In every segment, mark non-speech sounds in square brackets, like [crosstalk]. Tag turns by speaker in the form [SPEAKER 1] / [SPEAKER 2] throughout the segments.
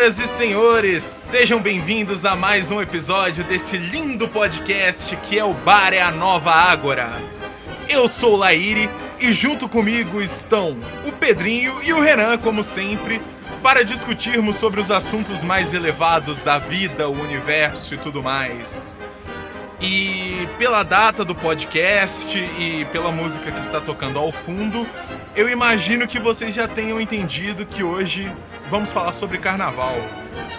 [SPEAKER 1] Senhoras e senhores, sejam bem-vindos a mais um episódio desse lindo podcast que é o Bar é a Nova Ágora. Eu sou Laíri e junto comigo estão o Pedrinho e o Renan, como sempre, para discutirmos sobre os assuntos mais elevados da vida, o universo e tudo mais. E pela data do podcast e pela música que está tocando ao fundo, eu imagino que vocês já tenham entendido que hoje vamos falar sobre carnaval.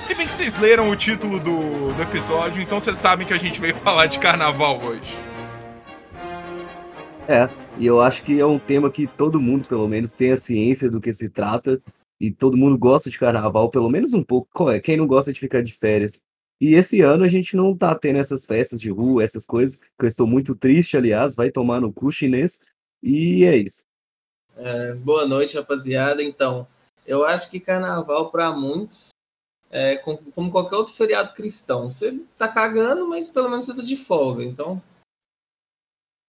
[SPEAKER 1] Se bem que vocês leram o título do, do episódio, então vocês sabem que a gente veio [laughs] falar de carnaval hoje.
[SPEAKER 2] É, e eu acho que é um tema que todo mundo, pelo menos, tem a ciência do que se trata, e todo mundo gosta de carnaval, pelo menos um pouco. Quem não gosta de ficar de férias? E esse ano a gente não tá tendo essas festas de rua, essas coisas, que eu estou muito triste, aliás, vai tomar no cu chinês, e é isso.
[SPEAKER 3] É, boa noite, rapaziada. Então, eu acho que carnaval, para muitos, é como qualquer outro feriado cristão. Você tá cagando, mas pelo menos você tá de folga, então.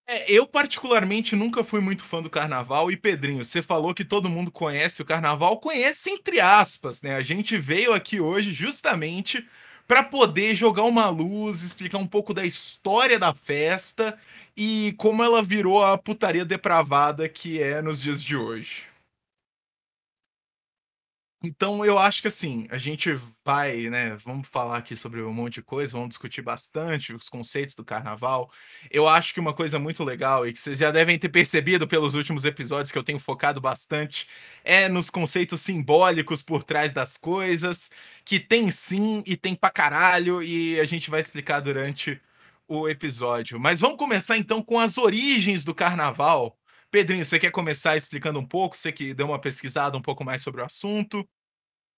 [SPEAKER 1] É, eu, particularmente, nunca fui muito fã do carnaval. E, Pedrinho, você falou que todo mundo conhece o carnaval. Conhece entre aspas, né? A gente veio aqui hoje justamente para poder jogar uma luz, explicar um pouco da história da festa e como ela virou a putaria depravada que é nos dias de hoje. Então eu acho que assim, a gente vai, né, vamos falar aqui sobre um monte de coisa, vamos discutir bastante os conceitos do carnaval. Eu acho que uma coisa muito legal e que vocês já devem ter percebido pelos últimos episódios que eu tenho focado bastante é nos conceitos simbólicos por trás das coisas, que tem sim e tem pra caralho e a gente vai explicar durante o episódio. Mas vamos começar então com as origens do carnaval. Pedrinho, você quer começar explicando um pouco? Você que deu uma pesquisada um pouco mais sobre o assunto.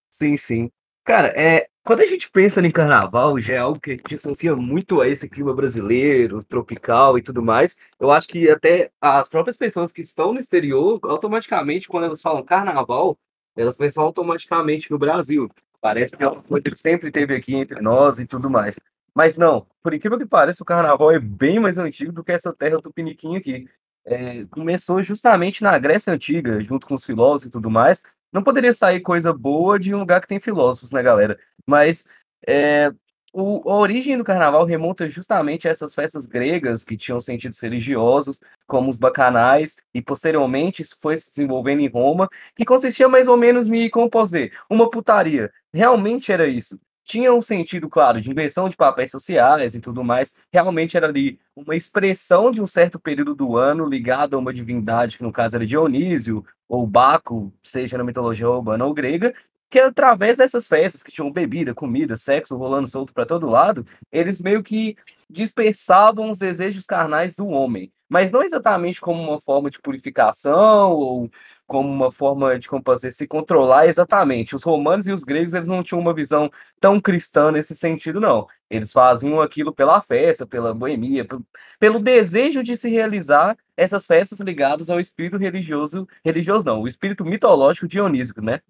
[SPEAKER 2] Sim, sim. Cara, é, quando a gente pensa em carnaval, já é algo que distancia muito a esse clima brasileiro, tropical e tudo mais. Eu acho que até as próprias pessoas que estão no exterior, automaticamente, quando elas falam carnaval, elas pensam automaticamente no Brasil. Parece que é uma coisa que sempre teve aqui entre nós e tudo mais. Mas não, por incrível que pareça, o carnaval é bem mais antigo do que essa terra tupiniquim aqui é, começou justamente na Grécia Antiga, junto com os filósofos e tudo mais. Não poderia sair coisa boa de um lugar que tem filósofos, né, galera? Mas é, o, a origem do carnaval remonta justamente a essas festas gregas que tinham sentidos religiosos, como os bacanais, e posteriormente isso foi se desenvolvendo em Roma, que consistia mais ou menos em, como posso dizer, uma putaria. Realmente era isso tinha um sentido, claro, de inversão de papéis sociais e tudo mais. Realmente era ali uma expressão de um certo período do ano ligado a uma divindade, que no caso era Dionísio, ou Baco, seja na mitologia urbana ou grega, que através dessas festas que tinham bebida, comida, sexo rolando solto para todo lado, eles meio que dispersavam os desejos carnais do homem. Mas não exatamente como uma forma de purificação ou como uma forma de como dizer, se controlar exatamente. Os romanos e os gregos eles não tinham uma visão tão cristã nesse sentido, não. Eles faziam aquilo pela festa, pela boemia, pelo desejo de se realizar essas festas ligadas ao espírito religioso, religioso não, o espírito mitológico dionísico, né?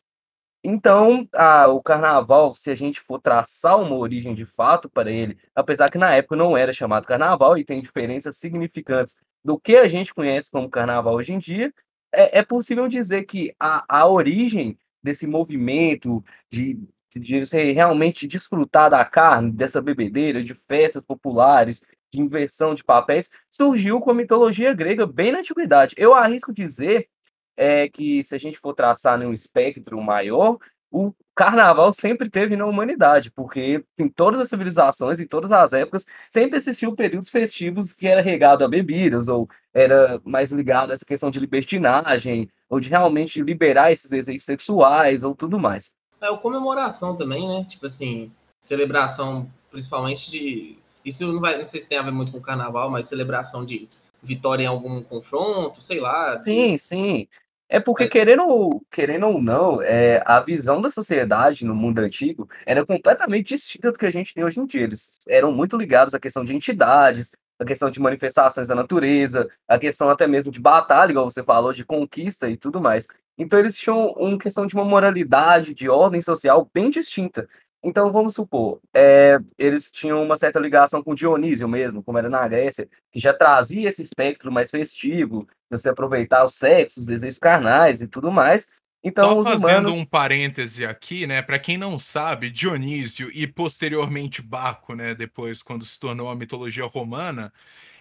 [SPEAKER 2] Então, a, o carnaval, se a gente for traçar uma origem de fato para ele, apesar que na época não era chamado carnaval e tem diferenças significantes do que a gente conhece como carnaval hoje em dia, é, é possível dizer que a, a origem desse movimento de, de você realmente desfrutar da carne, dessa bebedeira, de festas populares, de inversão de papéis, surgiu com a mitologia grega bem na antiguidade. Eu arrisco dizer é, que, se a gente for traçar um espectro maior, o carnaval sempre teve na humanidade, porque em todas as civilizações, em todas as épocas, sempre existiu períodos festivos que era regado a bebidas, ou era mais ligado a essa questão de libertinagem, ou de realmente liberar esses desejos sexuais, ou tudo mais.
[SPEAKER 3] É o comemoração também, né? Tipo assim, celebração principalmente de. Isso não, vai, não sei se tem a ver muito com o carnaval, mas celebração de vitória em algum confronto, sei lá.
[SPEAKER 2] Sim, sim. É porque, querendo, querendo ou não, é, a visão da sociedade no mundo antigo era completamente distinta do que a gente tem hoje em dia. Eles eram muito ligados à questão de entidades, à questão de manifestações da natureza, à questão até mesmo de batalha, igual você falou, de conquista e tudo mais. Então, eles tinham uma questão de uma moralidade, de ordem social bem distinta. Então, vamos supor, é, eles tinham uma certa ligação com Dionísio mesmo, como era na Grécia, que já trazia esse espectro mais festivo, você aproveitar o sexo, os desejos carnais e tudo mais. Então, os
[SPEAKER 1] fazendo
[SPEAKER 2] humanos.
[SPEAKER 1] um parêntese aqui, né? Para quem não sabe, Dionísio e posteriormente Baco, né? Depois, quando se tornou a mitologia romana,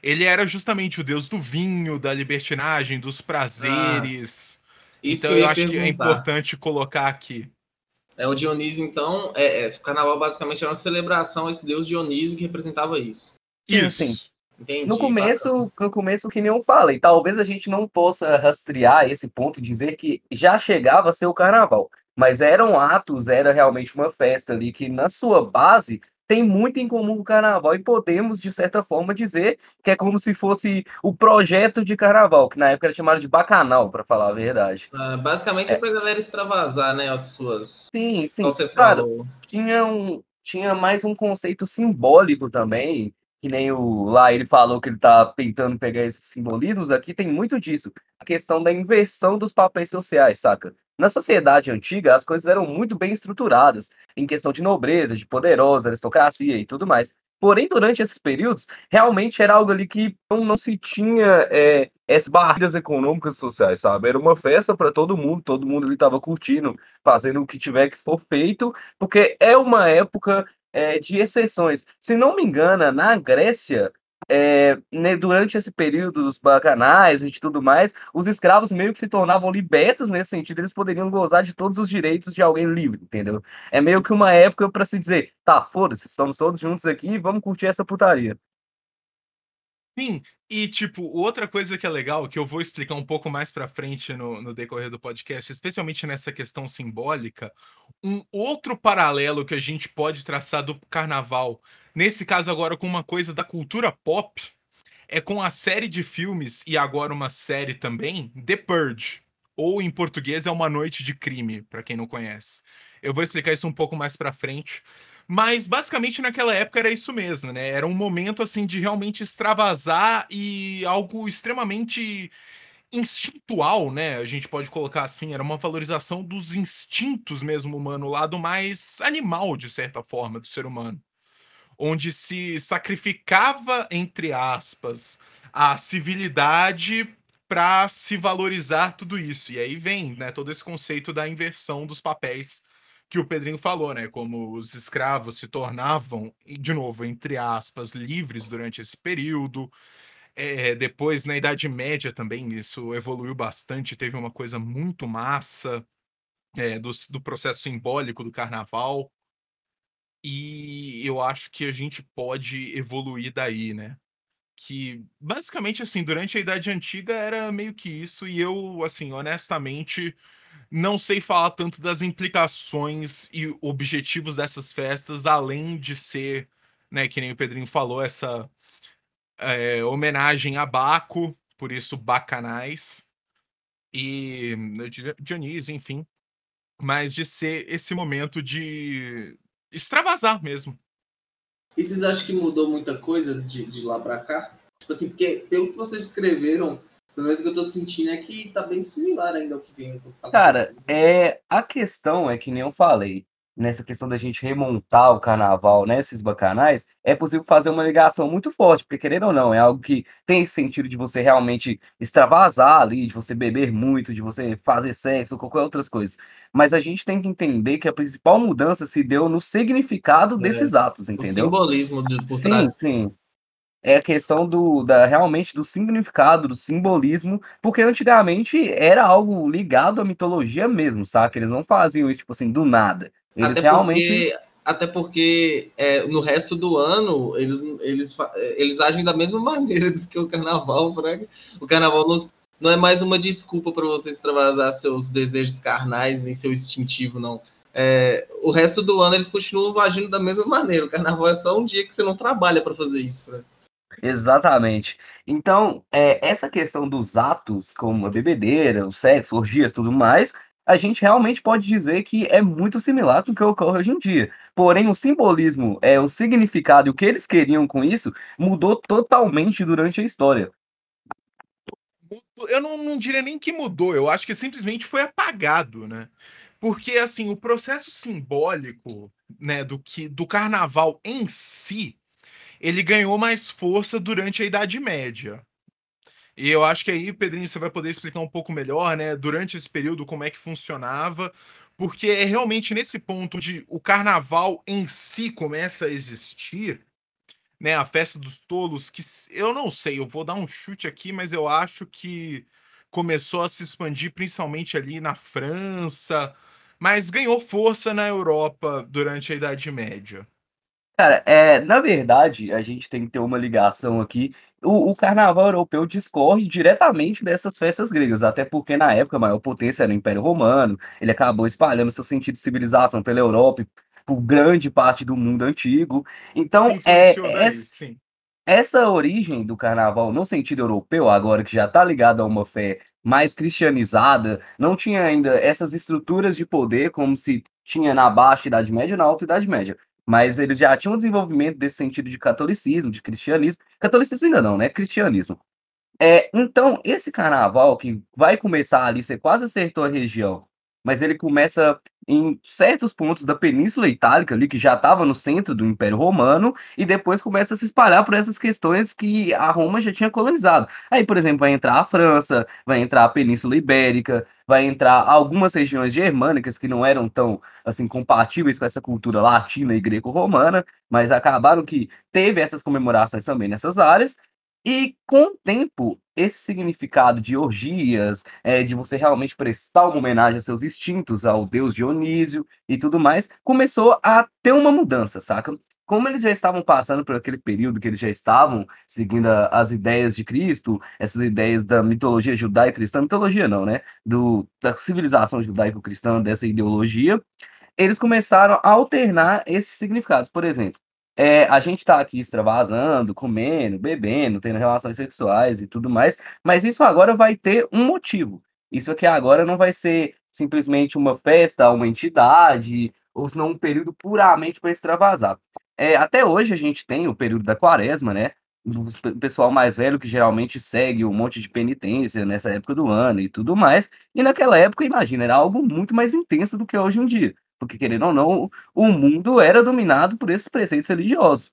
[SPEAKER 1] ele era justamente o deus do vinho, da libertinagem, dos prazeres.
[SPEAKER 3] Isso
[SPEAKER 1] então,
[SPEAKER 3] eu
[SPEAKER 1] eu acho que é
[SPEAKER 3] perguntar.
[SPEAKER 1] importante colocar aqui.
[SPEAKER 3] É, o Dionísio, então, é, é, o carnaval basicamente era uma celebração a esse deus Dionísio que representava isso.
[SPEAKER 2] Sim,
[SPEAKER 1] Isso.
[SPEAKER 2] sim.
[SPEAKER 3] Entendi.
[SPEAKER 2] No começo, no começo, que nem eu falei, talvez a gente não possa rastrear esse ponto e dizer que já chegava a ser o carnaval. Mas eram atos, era realmente uma festa ali que, na sua base, tem muito em comum com o carnaval. E podemos, de certa forma, dizer que é como se fosse o projeto de carnaval, que na época era chamado de bacanal, para falar a verdade.
[SPEAKER 3] Ah, basicamente é pra galera extravasar, né, as suas...
[SPEAKER 2] Sim, sim.
[SPEAKER 3] Você falou.
[SPEAKER 2] tinha, um, tinha mais um conceito simbólico também, que nem o lá ele falou que ele tá tentando pegar esses simbolismos, aqui tem muito disso. A questão da inversão dos papéis sociais, saca? Na sociedade antiga, as coisas eram muito bem estruturadas, em questão de nobreza, de poderosa, aristocracia e tudo mais. Porém, durante esses períodos, realmente era algo ali que não, não se tinha é, essas barreiras econômicas e sociais, sabe? Era uma festa para todo mundo, todo mundo ali estava curtindo, fazendo o que tiver que for feito, porque é uma época é, de exceções. Se não me engano, na Grécia, é, né, durante esse período dos bacanais e de tudo mais, os escravos meio que se tornavam libertos nesse sentido, eles poderiam gozar de todos os direitos de alguém livre, entendeu? É meio que uma época para se dizer, tá, foda-se, estamos todos juntos aqui vamos curtir essa putaria.
[SPEAKER 1] Sim, e tipo, outra coisa que é legal, que eu vou explicar um pouco mais pra frente no, no decorrer do podcast, especialmente nessa questão simbólica, um outro paralelo que a gente pode traçar do carnaval, nesse caso agora com uma coisa da cultura pop, é com a série de filmes, e agora uma série também, The Purge, ou em português é Uma Noite de Crime, pra quem não conhece. Eu vou explicar isso um pouco mais pra frente. Mas basicamente naquela época era isso mesmo, né? Era um momento assim de realmente extravasar e algo extremamente instintual, né? A gente pode colocar assim, era uma valorização dos instintos mesmo humano, o lado mais animal de certa forma do ser humano, onde se sacrificava entre aspas a civilidade para se valorizar tudo isso. E aí vem, né, todo esse conceito da inversão dos papéis que o Pedrinho falou, né? Como os escravos se tornavam, de novo, entre aspas, livres durante esse período. É, depois, na Idade Média também, isso evoluiu bastante, teve uma coisa muito massa é, do, do processo simbólico do carnaval. E eu acho que a gente pode evoluir daí, né? Que basicamente assim, durante a Idade Antiga era meio que isso, e eu, assim, honestamente, não sei falar tanto das implicações e objetivos dessas festas, além de ser, né, que nem o Pedrinho falou, essa é, homenagem a Baco, por isso bacanais, e Dionísio, enfim, mas de ser esse momento de extravasar mesmo.
[SPEAKER 3] E vocês acham que mudou muita coisa de, de lá pra cá? Tipo assim, porque pelo que vocês escreveram, pelo menos o que eu tô sentindo é que tá bem similar ainda ao que vem. Tá
[SPEAKER 2] Cara, é, a questão é que nem eu falei, nessa questão da gente remontar o carnaval nesses bacanais, é possível fazer uma ligação muito forte, porque querendo ou não, é algo que tem esse sentido de você realmente extravasar ali, de você beber muito, de você fazer sexo, ou qualquer outras coisas. Mas a gente tem que entender que a principal mudança se deu no significado desses atos,
[SPEAKER 3] O
[SPEAKER 2] entendeu?
[SPEAKER 3] simbolismo de, por
[SPEAKER 2] Sim,
[SPEAKER 3] trás.
[SPEAKER 2] sim. É a questão do, da, realmente do significado, do simbolismo, porque antigamente era algo ligado à mitologia mesmo, saca? Eles não faziam isso, tipo assim, do nada. Eles
[SPEAKER 3] Até
[SPEAKER 2] realmente.
[SPEAKER 3] porque, até porque é, no resto do ano eles, eles, eles agem da mesma [laughs] maneira do que o carnaval. Fraga. O carnaval não, não é mais uma desculpa para você extravasar seus desejos carnais, nem seu instintivo, não. É, o resto do ano eles continuam agindo da mesma maneira. O carnaval é só um dia que você não trabalha para fazer isso. Fraga.
[SPEAKER 2] Exatamente. Então, é, essa questão dos atos, como a bebedeira, o sexo, orgias, tudo mais, a gente realmente pode dizer que é muito similar com o que ocorre hoje em dia. Porém, o simbolismo, é, o significado e o que eles queriam com isso mudou totalmente durante a história.
[SPEAKER 1] Eu não, não diria nem que mudou, eu acho que simplesmente foi apagado, né? Porque assim, o processo simbólico, né, do que do carnaval em si, ele ganhou mais força durante a Idade Média. E eu acho que aí, Pedrinho, você vai poder explicar um pouco melhor, né, durante esse período, como é que funcionava, porque é realmente nesse ponto de o carnaval em si começa a existir, né, a festa dos tolos, que eu não sei, eu vou dar um chute aqui, mas eu acho que começou a se expandir principalmente ali na França, mas ganhou força na Europa durante a Idade Média.
[SPEAKER 2] Cara, é, na verdade, a gente tem que ter uma ligação aqui. O, o carnaval europeu discorre diretamente dessas festas gregas, até porque na época a maior potência era o Império Romano, ele acabou espalhando seu sentido de civilização pela Europa, e por grande parte do mundo antigo. Então, é,
[SPEAKER 1] daí,
[SPEAKER 2] é, essa origem do carnaval no sentido europeu, agora que já está ligado a uma fé mais cristianizada, não tinha ainda essas estruturas de poder como se tinha na Baixa Idade Média e na Alta Idade Média mas eles já tinham um desenvolvimento desse sentido de catolicismo, de cristianismo. Catolicismo ainda não, né? Cristianismo. É, então, esse carnaval que vai começar ali, você quase acertou a região, mas ele começa em certos pontos da Península Itálica, ali que já estava no centro do Império Romano, e depois começa a se espalhar por essas questões que a Roma já tinha colonizado. Aí, por exemplo, vai entrar a França, vai entrar a Península Ibérica, vai entrar algumas regiões germânicas que não eram tão assim compatíveis com essa cultura latina e greco-romana, mas acabaram que teve essas comemorações também nessas áreas, e com o tempo, esse significado de orgias, é, de você realmente prestar uma homenagem a seus instintos, ao deus Dionísio e tudo mais, começou a ter uma mudança, saca? Como eles já estavam passando por aquele período que eles já estavam seguindo a, as ideias de Cristo, essas ideias da mitologia judaico-cristã, mitologia não, né? Do, da civilização judaico-cristã, dessa ideologia, eles começaram a alternar esses significados. Por exemplo, é, a gente tá aqui extravasando, comendo, bebendo, tendo relações sexuais e tudo mais, mas isso agora vai ter um motivo. Isso aqui agora não vai ser simplesmente uma festa, uma entidade, ou senão um período puramente para extravasar. É, até hoje a gente tem o período da quaresma, né? O pessoal mais velho que geralmente segue um monte de penitência nessa época do ano e tudo mais. E naquela época, imagina, era algo muito mais intenso do que hoje em dia porque querendo ou não, o mundo era dominado por esses preceitos religiosos.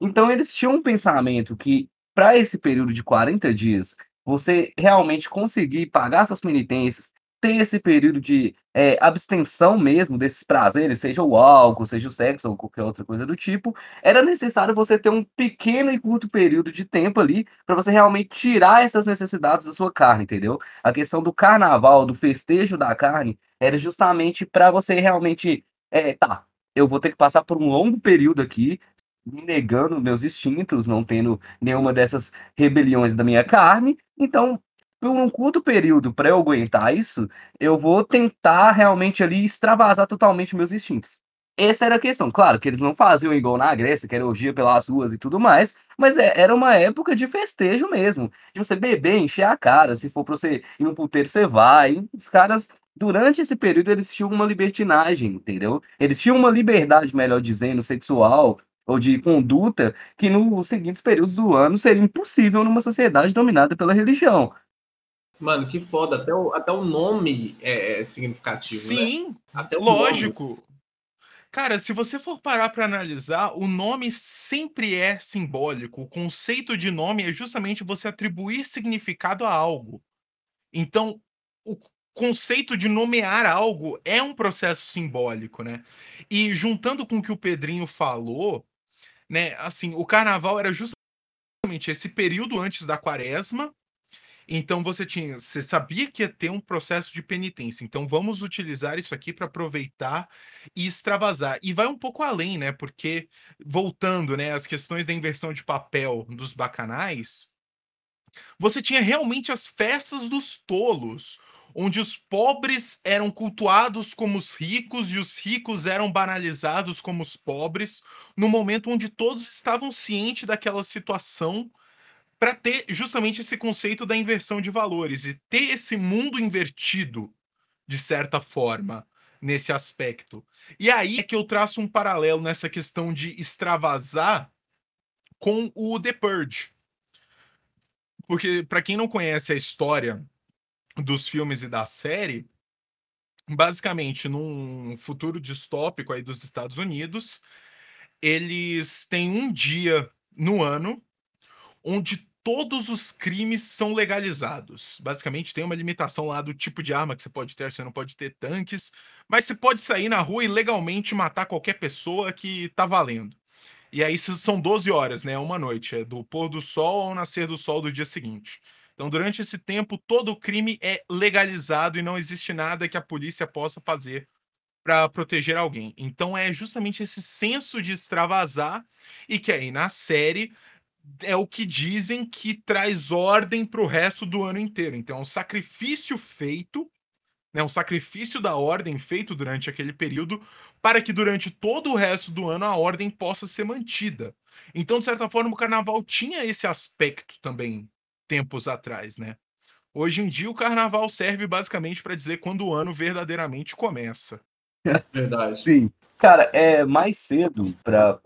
[SPEAKER 2] Então eles tinham um pensamento que para esse período de 40 dias, você realmente conseguir pagar suas penitências, ter esse período de é, abstenção mesmo desses prazeres, seja o álcool, seja o sexo ou qualquer outra coisa do tipo, era necessário você ter um pequeno e curto período de tempo ali para você realmente tirar essas necessidades da sua carne, entendeu? A questão do carnaval, do festejo da carne, era justamente para você realmente, é, tá, eu vou ter que passar por um longo período aqui me negando meus instintos, não tendo nenhuma dessas rebeliões da minha carne, então por um curto período para eu aguentar isso, eu vou tentar realmente ali extravasar totalmente meus instintos. Essa era a questão. Claro que eles não faziam igual na Grécia, que era orgia pelas ruas e tudo mais, mas é, era uma época de festejo mesmo. De você beber, encher a cara. Se for para você ir no puteiro, você vai. Os caras, durante esse período, eles tinham uma libertinagem, entendeu? Eles tinham uma liberdade, melhor dizendo, sexual ou de conduta que nos seguintes períodos do ano seria impossível numa sociedade dominada pela religião.
[SPEAKER 3] Mano, que foda. Até o, até o nome é, é significativo,
[SPEAKER 1] né? Sim,
[SPEAKER 3] né?
[SPEAKER 1] até lógico. Nome. Cara, se você for parar para analisar, o nome sempre é simbólico. O conceito de nome é justamente você atribuir significado a algo. Então, o conceito de nomear algo é um processo simbólico, né? E juntando com o que o Pedrinho falou, né, assim, o carnaval era justamente esse período antes da quaresma, então você tinha, você sabia que ia ter um processo de penitência. Então vamos utilizar isso aqui para aproveitar e extravasar. E vai um pouco além, né? Porque voltando, né, às questões da inversão de papel dos bacanais, você tinha realmente as festas dos tolos, onde os pobres eram cultuados como os ricos e os ricos eram banalizados como os pobres, no momento onde todos estavam cientes daquela situação para ter justamente esse conceito da inversão de valores e ter esse mundo invertido, de certa forma, nesse aspecto. E aí é que eu traço um paralelo nessa questão de extravasar com o The Purge. Porque, para quem não conhece a história dos filmes e da série, basicamente, num futuro distópico aí dos Estados Unidos, eles têm um dia no ano onde todos os crimes são legalizados. Basicamente, tem uma limitação lá do tipo de arma que você pode ter, você não pode ter tanques, mas você pode sair na rua e legalmente matar qualquer pessoa que tá valendo. E aí são 12 horas, né? Uma noite, é do pôr do sol ao nascer do sol do dia seguinte. Então, durante esse tempo, todo o crime é legalizado e não existe nada que a polícia possa fazer para proteger alguém. Então, é justamente esse senso de extravasar e que aí na série é o que dizem que traz ordem para o resto do ano inteiro. Então, é um sacrifício feito, né, um sacrifício da ordem feito durante aquele período para que durante todo o resto do ano a ordem possa ser mantida. Então, de certa forma, o carnaval tinha esse aspecto também tempos atrás, né? Hoje em dia o carnaval serve basicamente para dizer quando o ano verdadeiramente começa. [laughs]
[SPEAKER 3] Verdade.
[SPEAKER 2] Sim. Cara, é mais cedo para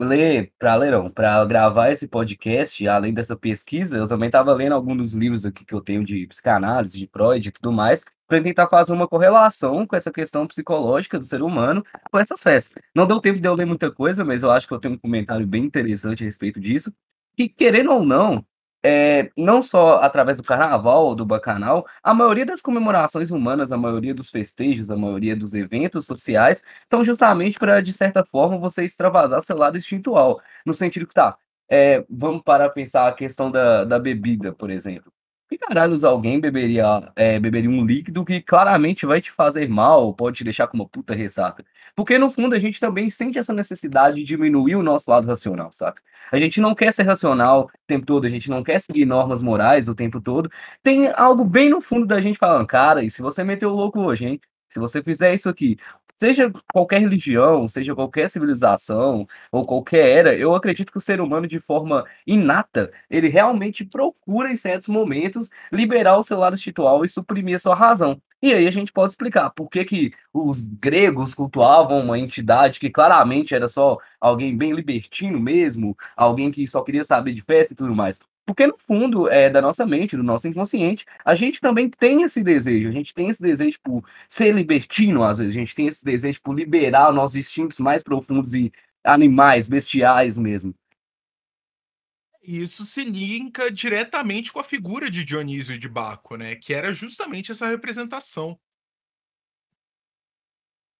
[SPEAKER 2] ler, para ler, não, para gravar esse podcast, além dessa pesquisa, eu também estava lendo alguns dos livros aqui que eu tenho de psicanálise, de Freud e tudo mais, para tentar fazer uma correlação com essa questão psicológica do ser humano com essas festas. Não deu tempo de eu ler muita coisa, mas eu acho que eu tenho um comentário bem interessante a respeito disso. E querendo ou não, é, não só através do carnaval ou do bacanal, a maioria das comemorações humanas, a maioria dos festejos, a maioria dos eventos sociais são justamente para, de certa forma, você extravasar seu lado instintual. No sentido que, tá, é, vamos para pensar a questão da, da bebida, por exemplo que caralhos alguém beberia, é, beberia um líquido que claramente vai te fazer mal, pode te deixar com uma puta ressaca? Porque no fundo a gente também sente essa necessidade de diminuir o nosso lado racional, saca? A gente não quer ser racional o tempo todo, a gente não quer seguir normas morais o tempo todo. Tem algo bem no fundo da gente falando, cara, e se você meteu o louco hoje, hein? Se você fizer isso aqui, seja qualquer religião, seja qualquer civilização ou qualquer era, eu acredito que o ser humano, de forma inata, ele realmente procura, em certos momentos, liberar o seu lado espiritual e suprimir a sua razão. E aí a gente pode explicar por que, que os gregos cultuavam uma entidade que claramente era só alguém bem libertino mesmo, alguém que só queria saber de festa e tudo mais. Porque no fundo é da nossa mente, do nosso inconsciente, a gente também tem esse desejo, a gente tem esse desejo por ser libertino, às vezes, a gente tem esse desejo por liberar os nossos instintos mais profundos e animais, bestiais mesmo.
[SPEAKER 1] Isso se linka diretamente com a figura de Dionísio de Baco, né? Que era justamente essa representação.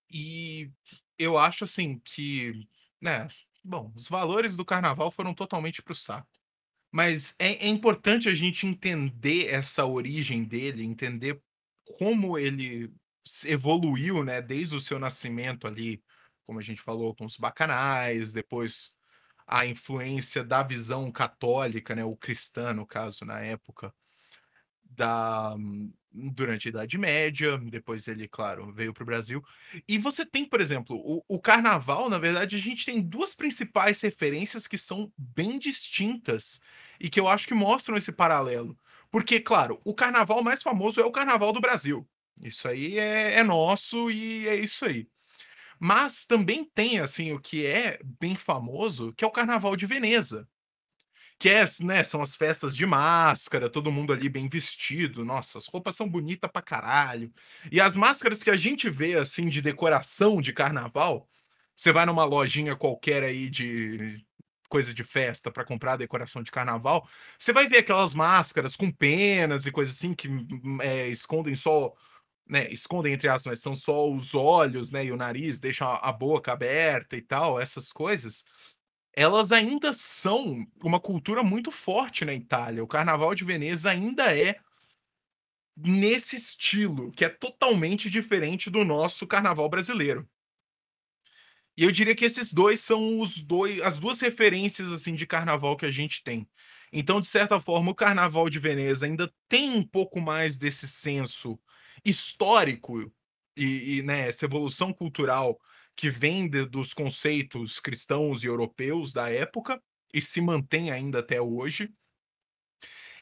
[SPEAKER 1] E eu acho assim que, né, bom, os valores do carnaval foram totalmente para o saco. Mas é, é importante a gente entender essa origem dele, entender como ele evoluiu, né, desde o seu nascimento ali, como a gente falou, com os bacanais, depois a influência da visão católica, né, o cristã, no caso, na época, da durante a Idade Média, depois ele, claro, veio para o Brasil. E você tem, por exemplo, o, o, carnaval, na verdade, a gente tem duas principais referências que são bem distintas e que eu acho que mostram esse paralelo. Porque, claro, o carnaval mais famoso é o carnaval do Brasil. Isso aí é, é nosso e é isso aí. Mas também tem, assim, o que é bem famoso, que é o carnaval de Veneza que é, né, são as festas de máscara, todo mundo ali bem vestido. Nossa, as roupas são bonitas pra caralho. E as máscaras que a gente vê, assim, de decoração de carnaval, você vai numa lojinha qualquer aí de coisa de festa para comprar decoração de carnaval, você vai ver aquelas máscaras com penas e coisas assim que é, escondem só, né, escondem entre aspas, mas são só os olhos, né, e o nariz, deixam a, boca aberta e tal, essas coisas elas ainda são uma cultura muito forte na Itália. O Carnaval de Veneza ainda é nesse estilo, que é totalmente diferente do nosso carnaval brasileiro. E eu diria que esses dois são os dois, as duas referências assim de carnaval que a gente tem. Então, de certa forma, o Carnaval de Veneza ainda tem um pouco mais desse senso histórico e, e né, essa evolução cultural que vem de, dos conceitos cristãos e europeus da época e se mantém ainda até hoje.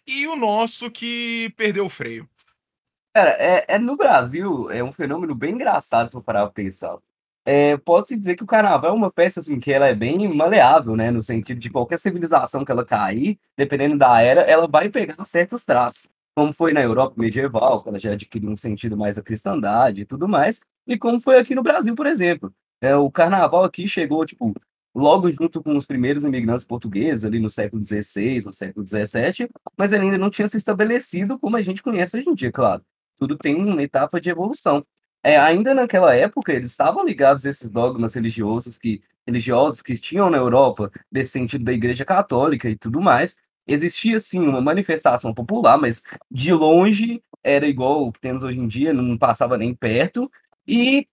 [SPEAKER 1] E o nosso que perdeu o freio.
[SPEAKER 2] Cara, é, é no Brasil é um fenômeno bem engraçado se eu parar pra pensar. É, Pode-se dizer que o carnaval é uma festa assim, que ela é bem maleável, né? No sentido de qualquer civilização que ela cair, dependendo da era, ela vai pegar certos traços. Como foi na Europa medieval, que ela já adquiriu um sentido mais da cristandade e tudo mais, e como foi aqui no Brasil, por exemplo. É, o carnaval aqui chegou, tipo, logo junto com os primeiros imigrantes portugueses, ali no século XVI, no século XVII, mas ele ainda não tinha se estabelecido como a gente conhece hoje em dia, claro. Tudo tem uma etapa de evolução. É, ainda naquela época, eles estavam ligados a esses dogmas religiosos que, religiosos que tinham na Europa, desse sentido da Igreja Católica e tudo mais. Existia, sim, uma manifestação popular, mas de longe era igual o que temos hoje em dia, não passava nem perto. E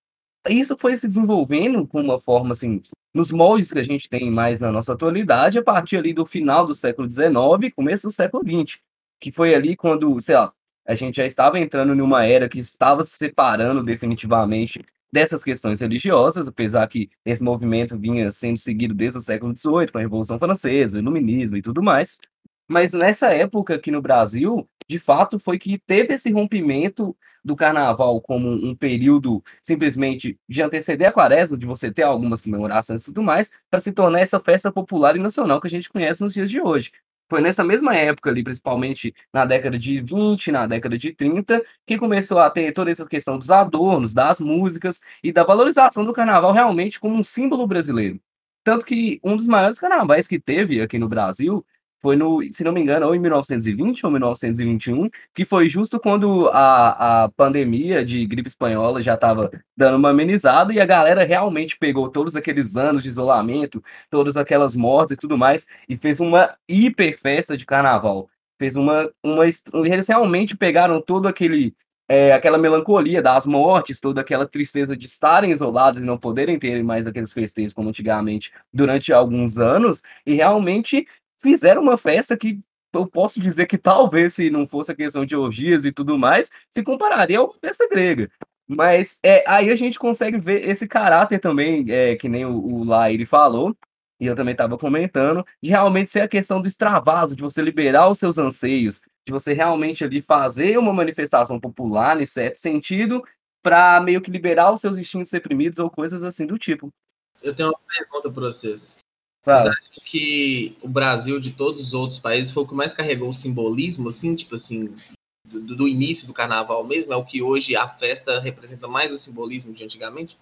[SPEAKER 2] isso foi se desenvolvendo com uma forma, assim, nos moldes que a gente tem mais na nossa atualidade, a partir ali do final do século XIX, começo do século XX, que foi ali quando, sei lá, a gente já estava entrando numa era que estava se separando definitivamente dessas questões religiosas, apesar que esse movimento vinha sendo seguido desde o século XVIII, com a Revolução Francesa, o Iluminismo e tudo mais. Mas nessa época aqui no Brasil, de fato, foi que teve esse rompimento do carnaval como um período simplesmente de anteceder a quaresma, de você ter algumas comemorações e tudo mais, para se tornar essa festa popular e nacional que a gente conhece nos dias de hoje. Foi nessa mesma época ali, principalmente na década de 20, na década de 30, que começou a ter toda essa questão dos adornos, das músicas e da valorização do carnaval realmente como um símbolo brasileiro. Tanto que um dos maiores carnavais que teve aqui no Brasil foi no, se não me engano, ou em 1920 ou 1921, que foi justo quando a, a pandemia de gripe espanhola já estava dando uma amenizada e a galera realmente pegou todos aqueles anos de isolamento, todas aquelas mortes e tudo mais, e fez uma hiper festa de carnaval. Fez uma, uma. Eles realmente pegaram todo aquele. É, aquela melancolia das mortes, toda aquela tristeza de estarem isolados e não poderem ter mais aqueles festejos como antigamente durante alguns anos, e realmente fizeram uma festa que eu posso dizer que talvez, se não fosse a questão de orgias e tudo mais, se compararia a uma festa grega. Mas é, aí a gente consegue ver esse caráter também, é, que nem o, o Laire falou, e eu também estava comentando, de realmente ser a questão do extravaso, de você liberar os seus anseios, de você realmente ali fazer uma manifestação popular, em certo sentido, para meio que liberar os seus instintos reprimidos ou coisas assim do tipo.
[SPEAKER 3] Eu tenho uma pergunta para vocês. Vocês acham que o Brasil, de todos os outros países, foi o que mais carregou o simbolismo, assim, tipo assim, do, do, início do carnaval mesmo? É o que hoje a festa representa mais o simbolismo de antigamente?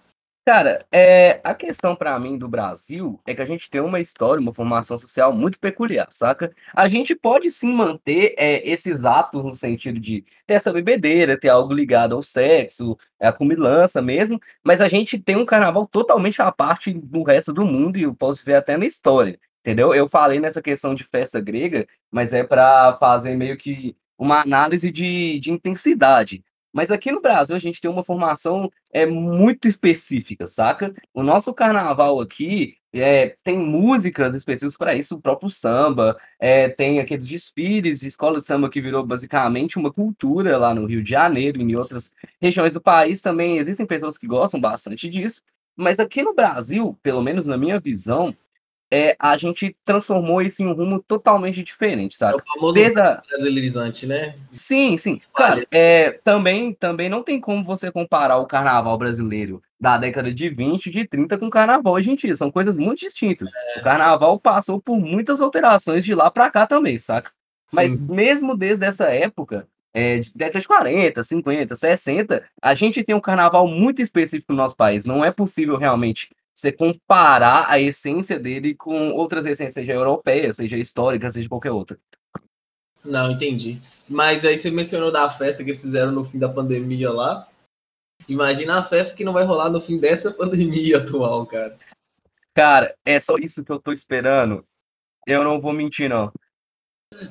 [SPEAKER 2] Cara, é, a questão para mim do Brasil é que a gente tem uma história, uma formação social muito peculiar, saca? A gente pode sim manter é, esses atos no sentido de ter essa bebedeira, ter algo ligado ao sexo, a cumilança mesmo, mas a gente tem um carnaval totalmente à parte do resto do mundo e eu posso dizer até na história, entendeu? Eu falei nessa questão de festa grega, mas é para fazer meio que uma análise de, de intensidade. Mas aqui no Brasil a gente tem uma formação é, muito específica, saca? O nosso carnaval aqui é, tem músicas específicas para isso, o próprio samba, é, tem aqueles desfiles de escola de samba que virou basicamente uma cultura lá no Rio de Janeiro e em outras regiões do país também existem pessoas que gostam bastante disso. Mas aqui no Brasil, pelo menos na minha visão, é, a gente transformou isso em um rumo totalmente diferente, sabe? É
[SPEAKER 3] o famoso Desde brasileirizante, né?
[SPEAKER 2] Sim, sim. Cara, é, também, também não tem como você comparar o carnaval brasileiro da década de 20, de 30 com o carnaval hoje em dia. São coisas muito distintas. É, o carnaval sim. passou por muitas alterações de lá para cá também, saca? Mas sim. mesmo desde essa época, é, de década de 40, 50, 60, a gente tem um carnaval muito específico no nosso país. Não é possível realmente você comparar a essência dele com outras essências, seja europeia, seja histórica, seja qualquer outra.
[SPEAKER 3] Não, entendi. Mas aí você mencionou da festa que eles fizeram no fim da pandemia lá. Imagina a festa que não vai rolar no fim dessa [laughs] pandemia atual, cara.
[SPEAKER 2] Cara, é só isso que eu tô esperando. Eu não vou mentir, não.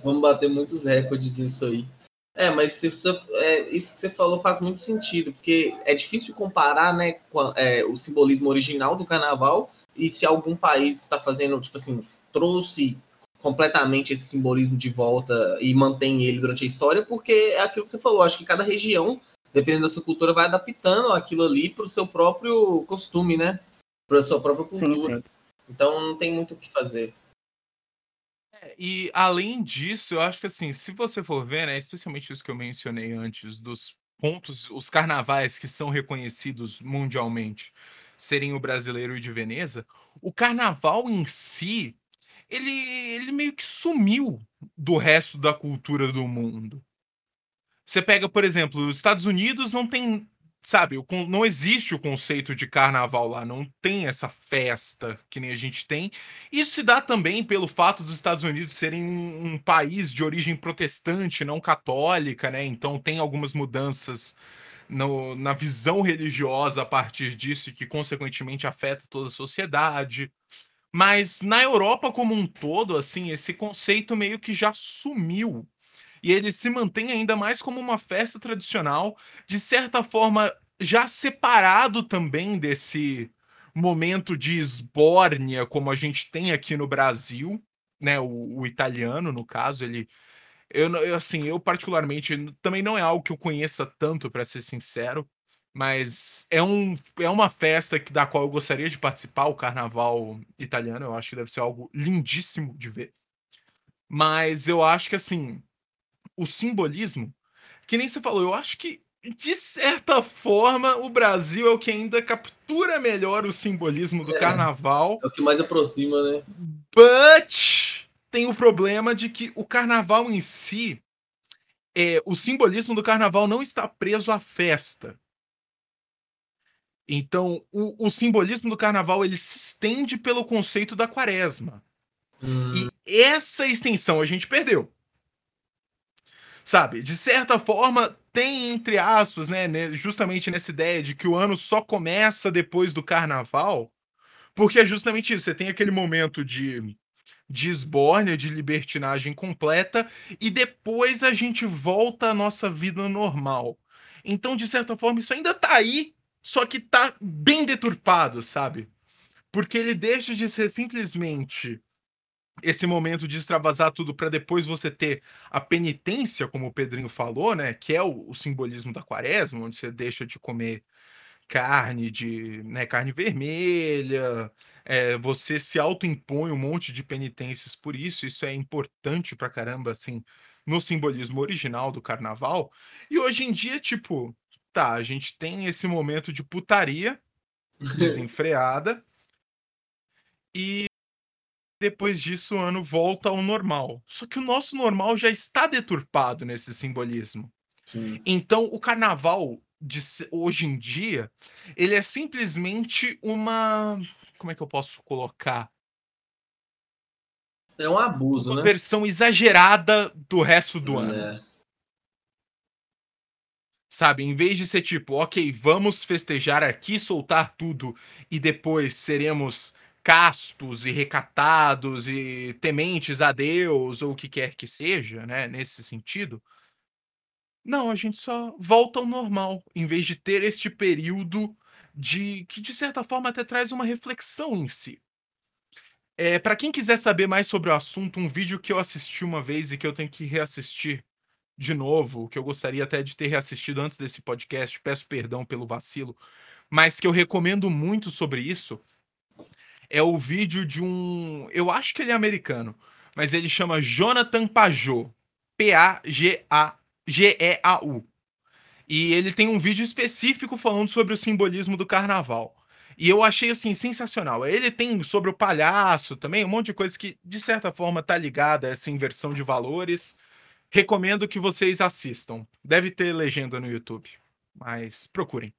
[SPEAKER 3] Vamos bater muitos recordes nisso aí. É, mas se você, é, isso que você falou faz muito sentido, porque é difícil comparar né, com, é, o simbolismo original do carnaval e se algum país está fazendo, tipo assim, trouxe completamente esse simbolismo de volta e mantém ele durante a história, porque é aquilo que você falou, acho que cada região, dependendo da sua cultura, vai adaptando aquilo ali para o seu próprio costume, né? Para a sua própria cultura. Sim, sim. Então não tem muito o que fazer
[SPEAKER 1] e além disso, eu acho que assim, se você for ver, né, especialmente os que eu mencionei antes, dos pontos, os carnavais que são reconhecidos mundialmente serem o brasileiro e de Veneza, o carnaval em si, ele, ele meio que sumiu do resto da cultura do mundo. Você pega, por exemplo, os Estados Unidos não tem sabe, não existe o conceito de carnaval lá, não tem essa festa que nem a gente tem. Isso se dá também pelo fato dos Estados Unidos serem um, um país de origem protestante, não católica, né? Então tem algumas mudanças no, na visão religiosa a partir disso e que consequentemente afeta toda a sociedade. Mas na Europa como um todo, assim, esse conceito meio que já sumiu e ele se mantém ainda mais como uma festa tradicional, de certa forma já separado também desse momento de esbórnia como a gente tem aqui no Brasil, né? O, o italiano, no caso, ele eu, eu, assim, eu particularmente também não é algo que eu conheça tanto, para ser sincero, mas é, um, é uma festa que, da qual eu gostaria de participar, o carnaval italiano. Eu acho que deve ser algo lindíssimo de ver. Mas eu acho que assim, o simbolismo, que nem você falou, eu acho que, de certa forma, o Brasil é o que ainda captura melhor o simbolismo do é, carnaval.
[SPEAKER 3] É o que mais aproxima, né?
[SPEAKER 1] But tem o problema de que o carnaval em si, é, o simbolismo do carnaval não está preso à festa. Então, o, o simbolismo do carnaval ele se estende pelo conceito da quaresma. Hum. E essa extensão a gente perdeu sabe? De certa forma, tem, entre aspas, né, justamente nessa ideia de que o ano só começa depois do carnaval, porque é justamente isso, você tem aquele momento de, de esbórnia, de libertinagem completa, e depois a gente volta à nossa vida normal. Então, de certa forma, isso ainda tá aí, só que tá bem deturpado, sabe? Porque ele deixa de ser simplesmente esse momento de extravasar tudo para depois você ter a penitência, como o Pedrinho falou, né? Que é o, o, simbolismo da quaresma, onde você deixa de comer carne de né, carne vermelha, é, você se autoimpõe um monte de penitências por isso, isso é importante pra caramba, assim, no simbolismo original do carnaval. E hoje em dia, tipo, tá, a gente tem esse momento de putaria [laughs] desenfreada. e depois disso o ano volta ao normal. Só que o nosso normal já está deturpado nesse simbolismo. Sim. Então o carnaval de hoje em dia, ele é simplesmente uma, como é que eu posso colocar?
[SPEAKER 3] É um abuso,
[SPEAKER 1] uma
[SPEAKER 3] né?
[SPEAKER 1] versão exagerada do resto do é. ano. Sabe, em vez de ser tipo, ok, vamos festejar aqui, soltar tudo e depois seremos castos e recatados e tementes a Deus ou o que quer que seja, né, nesse sentido. Não, a gente só volta ao normal, em vez de ter este período de que de certa forma até traz uma reflexão em si. É, para quem quiser saber mais sobre o assunto, um vídeo que eu assisti uma vez e que eu tenho que reassistir de novo, que eu gostaria até de ter reassistido antes desse podcast, peço perdão pelo vacilo, mas que eu recomendo muito sobre isso, é o vídeo de um. Eu acho que ele é americano, mas ele chama Jonathan Pajot. P-A-G-A-G-E-A-U. E ele tem um vídeo específico falando sobre o simbolismo do carnaval. E eu achei assim sensacional. Ele tem sobre o palhaço também, um monte de coisa que de certa forma tá ligada a essa inversão de valores. Recomendo que vocês assistam. Deve ter legenda no YouTube, mas procurem.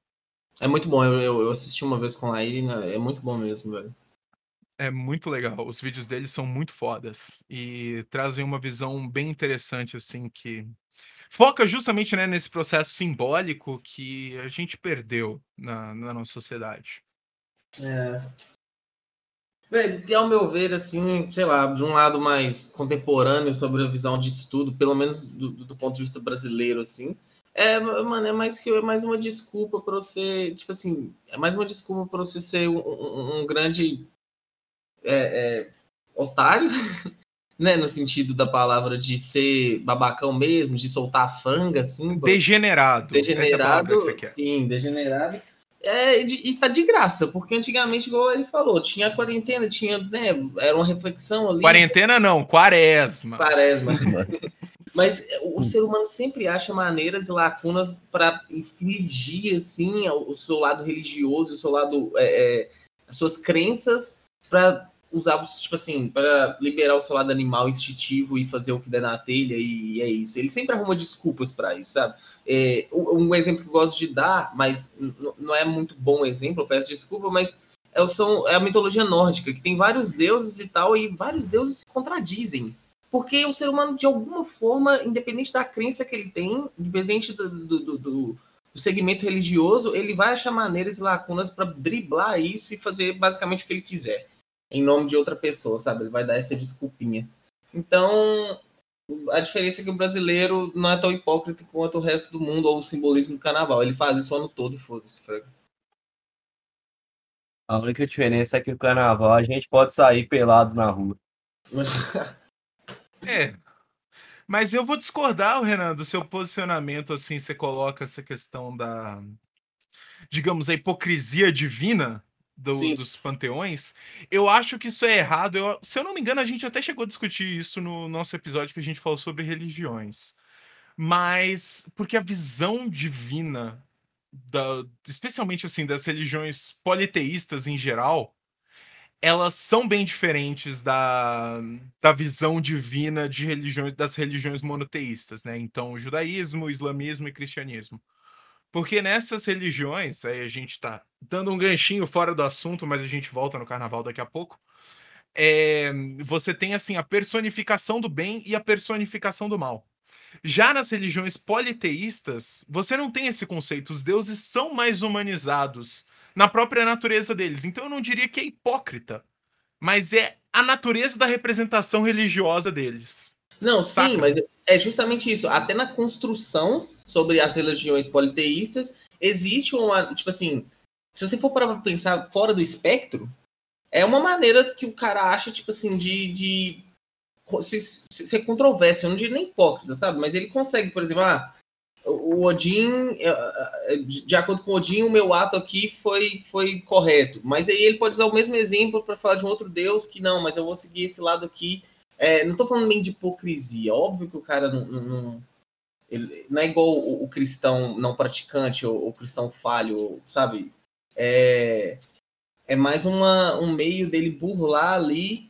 [SPEAKER 3] É muito bom. Eu, eu assisti uma vez com a Irina, é muito bom mesmo, velho.
[SPEAKER 1] É muito legal. Os vídeos dele são muito fodas e trazem uma visão bem interessante, assim, que foca justamente, né, nesse processo simbólico que a gente perdeu na, na nossa sociedade.
[SPEAKER 3] É. Bem, ao meu ver, assim, sei lá, de um lado mais contemporâneo sobre a visão de estudo, pelo menos do, do ponto de vista brasileiro, assim, é, mano, é mais que é mais uma desculpa para você, tipo assim, é mais uma desculpa para você ser um, um, um grande é, é, otário, [laughs] né? No sentido da palavra de ser babacão mesmo, de soltar franga, assim.
[SPEAKER 1] Degenerado.
[SPEAKER 3] Degenerado, sim, degenerado. É, e tá de graça, porque antigamente, igual ele falou, tinha quarentena, tinha, né, era uma reflexão ali.
[SPEAKER 1] Quarentena não, quaresma.
[SPEAKER 3] Quaresma. [laughs] Mas o ser humano sempre acha maneiras e lacunas para infligir, assim, o seu lado religioso, o seu lado, é, é, as suas crenças para usar, tipo assim, para liberar o lado animal instintivo e fazer o que der na telha, e é isso. Ele sempre arruma desculpas para isso, sabe? É, um exemplo que eu gosto de dar, mas não é muito bom exemplo, eu peço desculpa, mas é, são, é a mitologia nórdica, que tem vários deuses e tal, e vários deuses se contradizem. Porque o ser humano, de alguma forma, independente da crença que ele tem, independente do, do, do, do segmento religioso, ele vai achar maneiras e lacunas para driblar isso e fazer basicamente o que ele quiser, em nome de outra pessoa, sabe? Ele vai dar essa desculpinha. Então, a diferença é que o brasileiro não é tão hipócrita quanto o resto do mundo ou o simbolismo do carnaval. Ele faz isso o ano todo foda-se, Frank.
[SPEAKER 2] A única diferença é que o carnaval a gente pode sair pelado na rua. [laughs]
[SPEAKER 1] é. Mas eu vou discordar, Renan, do seu posicionamento, assim, você coloca essa questão da, digamos, a hipocrisia divina do, dos panteões. Eu acho que isso é errado. Eu, se eu não me engano, a gente até chegou a discutir isso no nosso episódio que a gente falou sobre religiões. Mas porque a visão divina da, especialmente assim das religiões politeístas em geral, elas são bem diferentes da, da visão divina de religiões das religiões monoteístas, né? Então, o judaísmo, o islamismo e cristianismo. Porque nessas religiões, aí a gente está dando um ganchinho fora do assunto, mas a gente volta no carnaval daqui a pouco. É, você tem assim a personificação do bem e a personificação do mal. Já nas religiões politeístas, você não tem esse conceito. Os deuses são mais humanizados na própria natureza deles. Então eu não diria que é hipócrita, mas é a natureza da representação religiosa deles.
[SPEAKER 3] Não, Saca? sim, mas é justamente isso. Até na construção sobre as religiões politeístas, existe uma. Tipo assim, se você for para pensar fora do espectro, é uma maneira que o cara acha, tipo assim, de, de se, ser controverso, eu não diria nem hipócrita, sabe? Mas ele consegue, por exemplo, ah, o Odin, é, é, de acordo com o Odin, o meu ato aqui foi, foi correto. Mas aí ele pode usar o mesmo exemplo para falar de um outro Deus que não, mas eu vou seguir esse lado aqui. É, não estou falando nem de hipocrisia. Óbvio que o cara não. não, ele, não é igual o, o, cristão não praticante ou o cristão falho, sabe? É, é mais uma, um meio dele burlar ali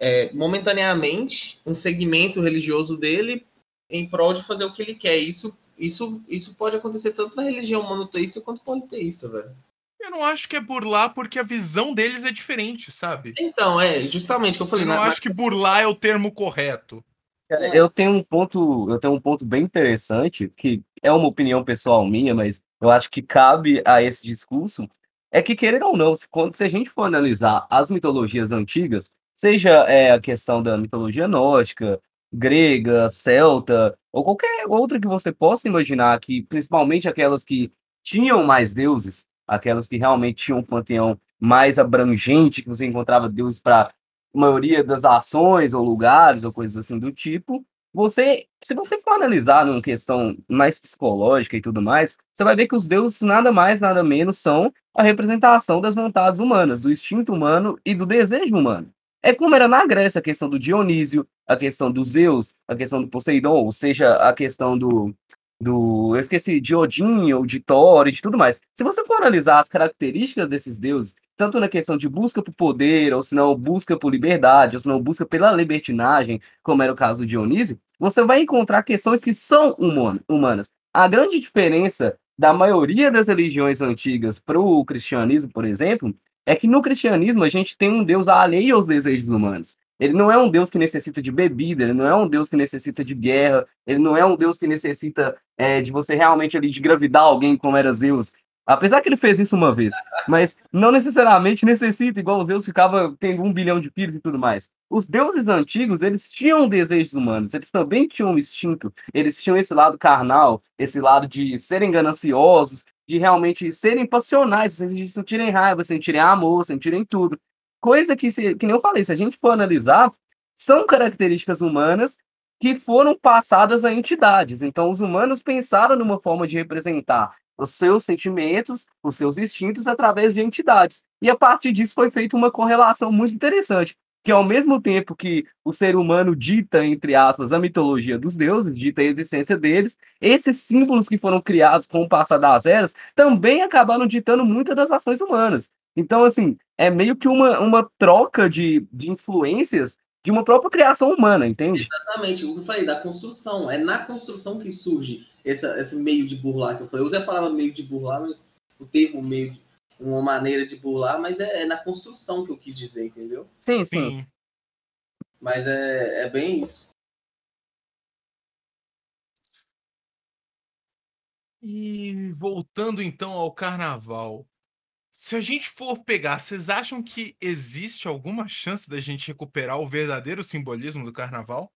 [SPEAKER 3] é, momentaneamente um segmento religioso dele em prol de fazer o que ele quer. Isso, isso, isso pode acontecer tanto na religião monoteísta quanto politeísta, velho.
[SPEAKER 1] Eu não acho que é burlar porque a visão deles é diferente, sabe?
[SPEAKER 3] Então, é, justamente o que eu falei.
[SPEAKER 1] Eu não na, acho na... que burlar é o termo correto.
[SPEAKER 2] É, eu tenho um ponto, eu tenho um ponto bem interessante, que é uma opinião pessoal minha, mas eu acho que cabe a esse discurso, é que, querer ou não, se, quando, se a gente for analisar as mitologias antigas, Seja é, a questão da mitologia nórdica, grega, celta, ou qualquer outra que você possa imaginar, que principalmente aquelas que tinham mais deuses, aquelas que realmente tinham um panteão mais abrangente, que você encontrava deuses para maioria das ações ou lugares ou coisas assim do tipo, você, se você for analisar numa questão mais psicológica e tudo mais, você vai ver que os deuses nada mais, nada menos são a representação das vontades humanas, do instinto humano e do desejo humano. É como era na Grécia a questão do Dionísio, a questão do Zeus, a questão do Poseidon, ou seja, a questão do, do eu esqueci, de Odin ou de Thor e de tudo mais. Se você for analisar as características desses deuses, tanto na questão de busca por poder, ou se não busca por liberdade, ou se não busca pela libertinagem, como era o caso do Dionísio, você vai encontrar questões que são humanas. A grande diferença da maioria das religiões antigas para o cristianismo, por exemplo, é que no cristianismo a gente tem um Deus alheio aos desejos humanos. Ele não é um Deus que necessita de bebida, ele não é um Deus que necessita de guerra, ele não é um Deus que necessita é, de você realmente ali de gravidar alguém como era Zeus. Apesar que ele fez isso uma vez, mas não necessariamente necessita, igual Zeus ficava tendo um bilhão de filhos e tudo mais. Os deuses antigos, eles tinham desejos humanos, eles também tinham um instinto, eles tinham esse lado carnal, esse lado de serem gananciosos, de realmente serem passionais, de sentirem raiva, sentirem amor, sentirem tudo. Coisa que, se, que nem eu falei, se a gente for analisar, são características humanas que foram passadas a entidades. Então, os humanos pensaram numa forma de representar os seus sentimentos, os seus instintos através de entidades. E a partir disso foi feita uma correlação muito interessante que ao mesmo tempo que o ser humano dita, entre aspas, a mitologia dos deuses, dita a existência deles, esses símbolos que foram criados com o passar das eras também acabaram ditando muitas das ações humanas. Então, assim, é meio que uma, uma troca de, de influências de uma própria criação humana, entende?
[SPEAKER 3] Exatamente, o que eu falei, da construção. É na construção que surge essa, esse meio de burlar que eu falei. Eu usei a palavra meio de burlar, mas o termo meio de, uma maneira de burlar, mas é, é, na construção que eu quis dizer, entendeu?
[SPEAKER 2] Sim, sim.
[SPEAKER 3] Mas é, é bem isso.
[SPEAKER 1] E voltando então ao carnaval. Se a gente for pegar, vocês acham que existe alguma chance da gente recuperar o verdadeiro simbolismo do carnaval?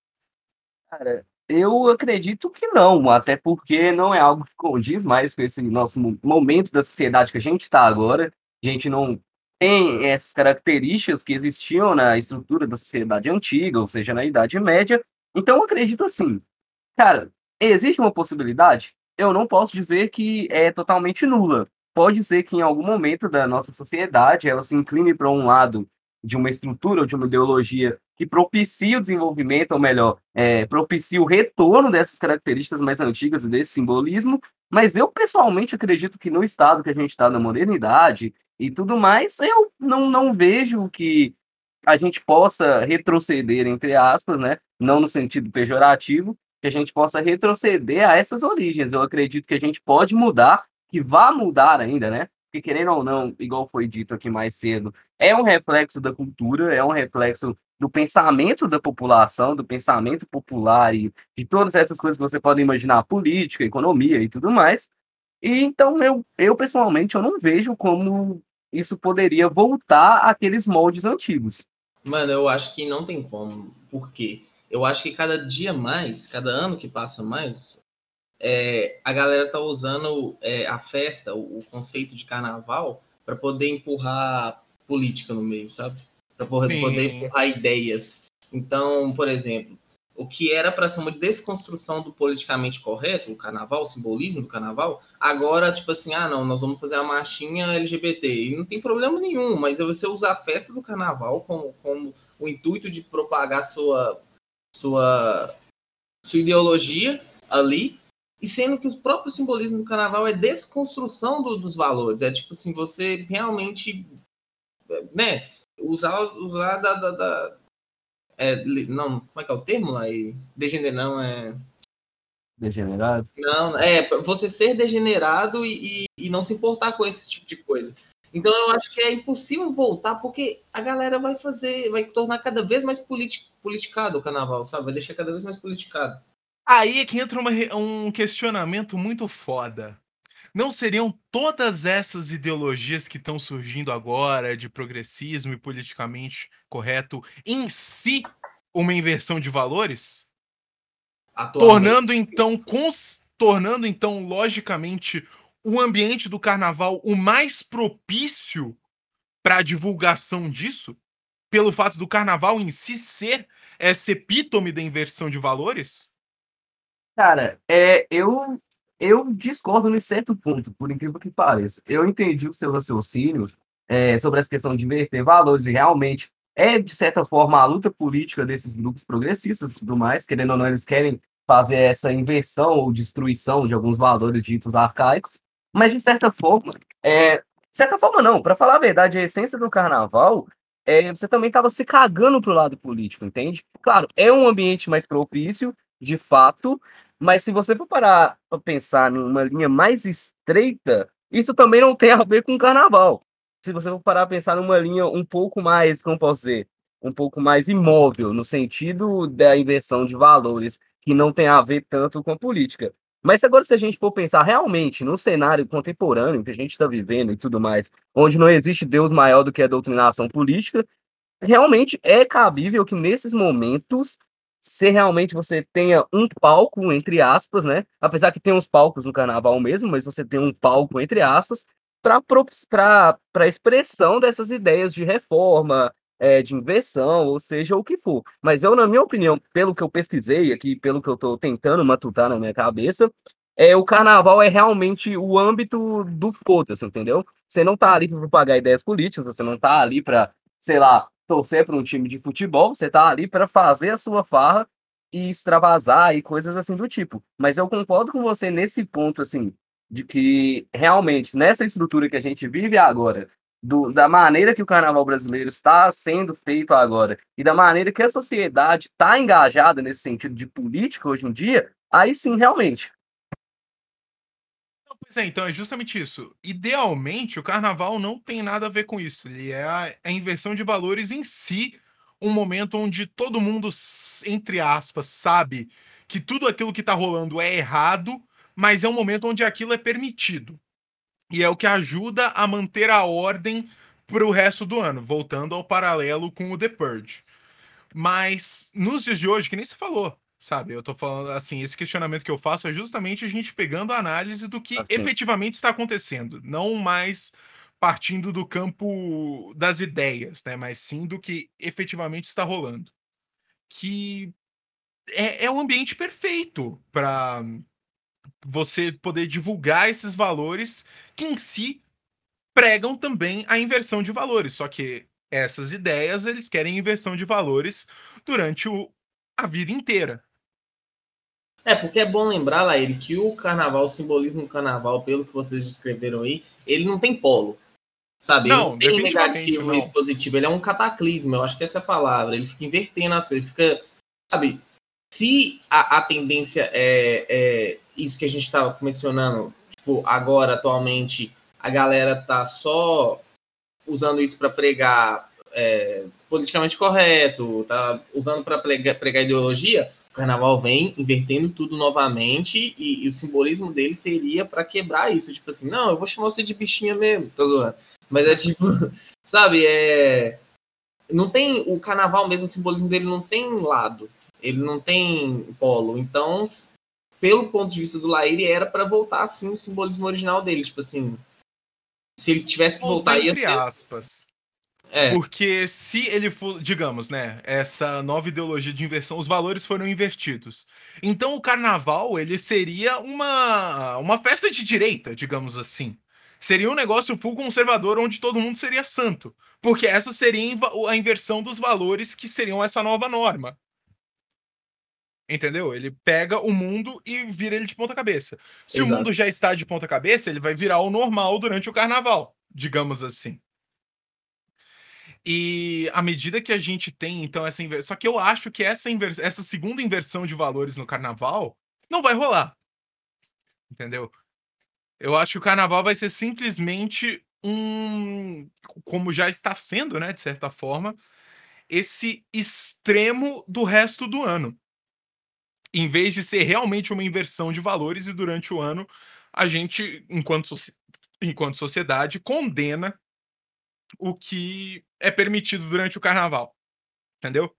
[SPEAKER 2] Cara, eu acredito que não, até porque não é algo que condiz mais com esse nosso momento da sociedade que a gente está agora. A gente não tem essas características que existiam na estrutura da sociedade antiga, ou seja, na Idade Média. Então, eu acredito assim. Cara, existe uma possibilidade? Eu não posso dizer que é totalmente nula, pode ser que em algum momento da nossa sociedade ela se incline para um lado de uma estrutura ou de uma ideologia que propicie o desenvolvimento, ou melhor, é, propicie o retorno dessas características mais antigas e desse simbolismo, mas eu pessoalmente acredito que no estado que a gente está na modernidade e tudo mais, eu não, não vejo que a gente possa retroceder, entre aspas, né? não no sentido pejorativo, que a gente possa retroceder a essas origens. Eu acredito que a gente pode mudar que vá mudar ainda, né? Porque querendo ou não, igual foi dito aqui mais cedo, é um reflexo da cultura, é um reflexo do pensamento da população, do pensamento popular e de todas essas coisas que você pode imaginar, política, economia e tudo mais. E então eu, eu pessoalmente eu não vejo como isso poderia voltar àqueles moldes antigos.
[SPEAKER 3] Mano, eu acho que não tem como. Por quê? Eu acho que cada dia mais, cada ano que passa mais, é, a galera tá usando é, a festa, o, o, conceito de carnaval, para poder empurrar política no meio, sabe? Para poder, poder empurrar ideias. Então, por exemplo, o que era para ser uma desconstrução do politicamente correto, o carnaval, o simbolismo do carnaval, agora, tipo assim, ah, não, nós vamos fazer a marchinha LGBT. E não tem problema nenhum, mas você usar a festa do carnaval como, como o intuito de propagar sua, sua, sua ideologia ali, e sendo que o próprio simbolismo do carnaval é desconstrução do, dos valores. É tipo assim, você realmente, né, usar, usar da, da, da é, não, como é que é o termo lá? Degenerar, não, é...
[SPEAKER 2] Degenerado?
[SPEAKER 3] Não, é você ser degenerado e, e, e, não se importar com esse tipo de coisa. Então eu acho que é impossível voltar porque a galera vai fazer, vai tornar cada vez mais politi politicado o carnaval, sabe? Vai deixar cada vez mais politicado.
[SPEAKER 1] Aí é que entra uma, um questionamento muito foda. Não seriam todas essas ideologias que estão surgindo agora, de progressismo e politicamente correto, em si uma inversão de valores? tornando então, cons, tornando então, logicamente, o ambiente do carnaval o mais propício para a divulgação disso? Pelo fato do carnaval em si ser essa epítome da inversão de valores?
[SPEAKER 2] Cara, é, eu, eu discordo em certo ponto, por incrível que pareça. Eu entendi o seu raciocínio é, sobre essa questão de inverter valores e realmente é, de certa forma, a luta política desses grupos progressistas e tudo mais, querendo ou não, eles querem fazer essa inversão ou destruição de alguns valores ditos arcaicos, mas de certa forma, é, de certa forma não, para falar a verdade, a essência do carnaval é, você também estava se cagando pro lado político, entende? Claro, é um ambiente mais propício, de fato, mas se você for parar para pensar numa linha mais estreita, isso também não tem a ver com carnaval. Se você for parar para pensar numa linha um pouco mais, como posso dizer, um pouco mais imóvel, no sentido da inversão de valores, que não tem a ver tanto com a política. Mas agora, se a gente for pensar realmente no cenário contemporâneo que a gente está vivendo e tudo mais, onde não existe Deus maior do que a doutrinação política, realmente é cabível que nesses momentos se realmente você tenha um palco, entre aspas, né? Apesar que tem uns palcos no carnaval mesmo, mas você tem um palco, entre aspas, para expressão dessas ideias de reforma, é, de inversão, ou seja, o que for. Mas eu, na minha opinião, pelo que eu pesquisei aqui, pelo que eu estou tentando matutar na minha cabeça, é, o carnaval é realmente o âmbito do foda-se, entendeu? Você não tá ali para propagar ideias políticas, você não tá ali para, sei lá, torcer para um time de futebol, você tá ali para fazer a sua farra e extravasar e coisas assim do tipo. Mas eu concordo com você nesse ponto, assim, de que realmente nessa estrutura que a gente vive agora, do, da maneira que o carnaval brasileiro está sendo feito agora e da maneira que a sociedade está engajada nesse sentido de política hoje em dia, aí sim, realmente.
[SPEAKER 1] Pois é, então é justamente isso. Idealmente, o carnaval não tem nada a ver com isso. Ele é a, a inversão de valores em si, um momento onde todo mundo, entre aspas, sabe que tudo aquilo que está rolando é errado, mas é um momento onde aquilo é permitido. E é o que ajuda a manter a ordem para o resto do ano, voltando ao paralelo com o The Purge. Mas nos dias de hoje, que nem se falou, sabe? Eu tô falando assim, esse questionamento que eu faço é justamente a gente pegando a análise do que assim. efetivamente está acontecendo, não mais partindo do campo das ideias, né? Mas sim do que efetivamente está rolando. Que é, é um ambiente perfeito para você poder divulgar esses valores que em si pregam também a inversão de valores. Só que essas ideias eles querem inversão de valores durante o, a vida inteira.
[SPEAKER 3] É, porque é bom lembrar, Laíri, que o carnaval, o simbolismo do carnaval, pelo que vocês descreveram aí, ele não tem polo. Sabe?
[SPEAKER 1] Não,
[SPEAKER 3] ele não tem negativo não. e positivo. Ele é um cataclismo, eu acho que essa é a palavra. Ele fica invertendo as coisas. Fica, sabe? Se a, a tendência é, é isso que a gente estava mencionando, tipo, agora, atualmente, a galera tá só usando isso para pregar é, politicamente correto, tá usando para pregar, pregar, ideologia, o carnaval vem invertendo tudo novamente e, e o simbolismo dele seria para quebrar isso. Tipo assim, não, eu vou chamar você de bichinha mesmo, tá zoando. Mas é tipo, [laughs] sabe, é. Não tem. O carnaval mesmo, o simbolismo dele não tem lado. Ele não tem polo. Então, pelo ponto de vista do Laire, era para voltar assim o simbolismo original dele. Tipo assim, se ele tivesse que voltar,
[SPEAKER 1] ia entre aspas. É. Porque se ele for, digamos, né, essa nova ideologia de inversão, os valores foram invertidos. Então o carnaval, ele seria uma uma festa de direita, digamos assim. Seria um negócio full conservador onde todo mundo seria santo, porque essa seria a inversão dos valores que seriam essa nova norma. Entendeu? Ele pega o mundo e vira ele de ponta cabeça. Se Exato. o mundo já está de ponta cabeça, ele vai virar o normal durante o carnaval, digamos assim. E à medida que a gente tem, então, essa inversão. Só que eu acho que essa, invers... essa segunda inversão de valores no carnaval não vai rolar. Entendeu? Eu acho que o carnaval vai ser simplesmente um. Como já está sendo, né, de certa forma, esse extremo do resto do ano em vez de ser realmente uma inversão de valores, e durante o ano a gente, enquanto, enquanto sociedade, condena o que é permitido durante o carnaval. Entendeu?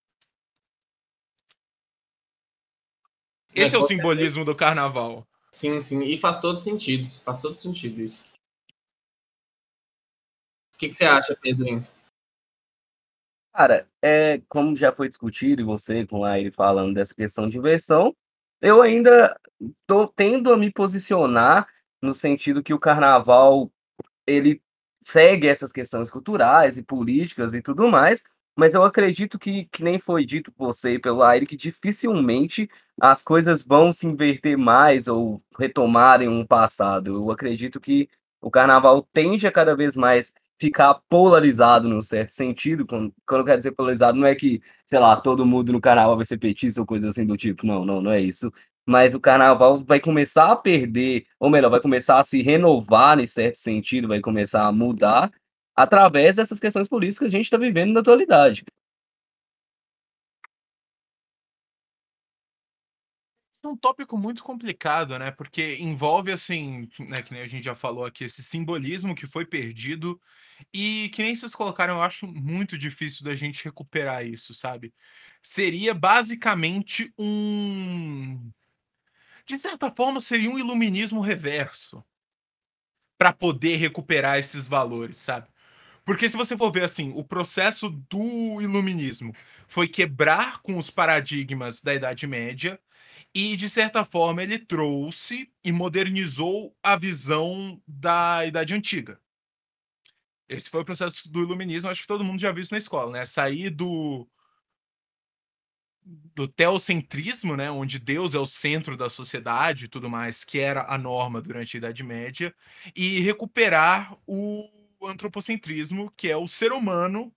[SPEAKER 1] É, Esse é, é o simbolismo do carnaval.
[SPEAKER 3] Sim, sim. E faz todo sentido. Faz todo sentido isso. O que, que você acha, Pedrinho?
[SPEAKER 2] Cara, é, como já foi discutido, e você com a ele falando dessa questão de inversão, eu ainda tô tendo a me posicionar no sentido que o carnaval ele segue essas questões culturais e políticas e tudo mais, mas eu acredito que, que nem foi dito por você e pelo Aire, que dificilmente as coisas vão se inverter mais ou retomarem um passado. Eu acredito que o carnaval tende a cada vez mais ficar polarizado num certo sentido. Quando, quando eu quero dizer polarizado, não é que, sei lá, todo mundo no carnaval vai ser petista ou coisa assim do tipo. Não, não, não é isso. Mas o carnaval vai começar a perder, ou melhor, vai começar a se renovar em certo sentido, vai começar a mudar através dessas questões políticas que a gente está vivendo na atualidade.
[SPEAKER 1] é um tópico muito complicado, né? Porque envolve, assim, né, que nem a gente já falou aqui, esse simbolismo que foi perdido e que nem vocês colocaram, eu acho muito difícil da gente recuperar isso, sabe? Seria basicamente um. De certa forma, seria um iluminismo reverso para poder recuperar esses valores, sabe? Porque se você for ver assim, o processo do iluminismo foi quebrar com os paradigmas da Idade Média e, de certa forma, ele trouxe e modernizou a visão da Idade Antiga. Esse foi o processo do iluminismo, acho que todo mundo já viu isso na escola, né? Sair do do teocentrismo, né, onde Deus é o centro da sociedade e tudo mais, que era a norma durante a Idade Média, e recuperar o antropocentrismo, que é o ser humano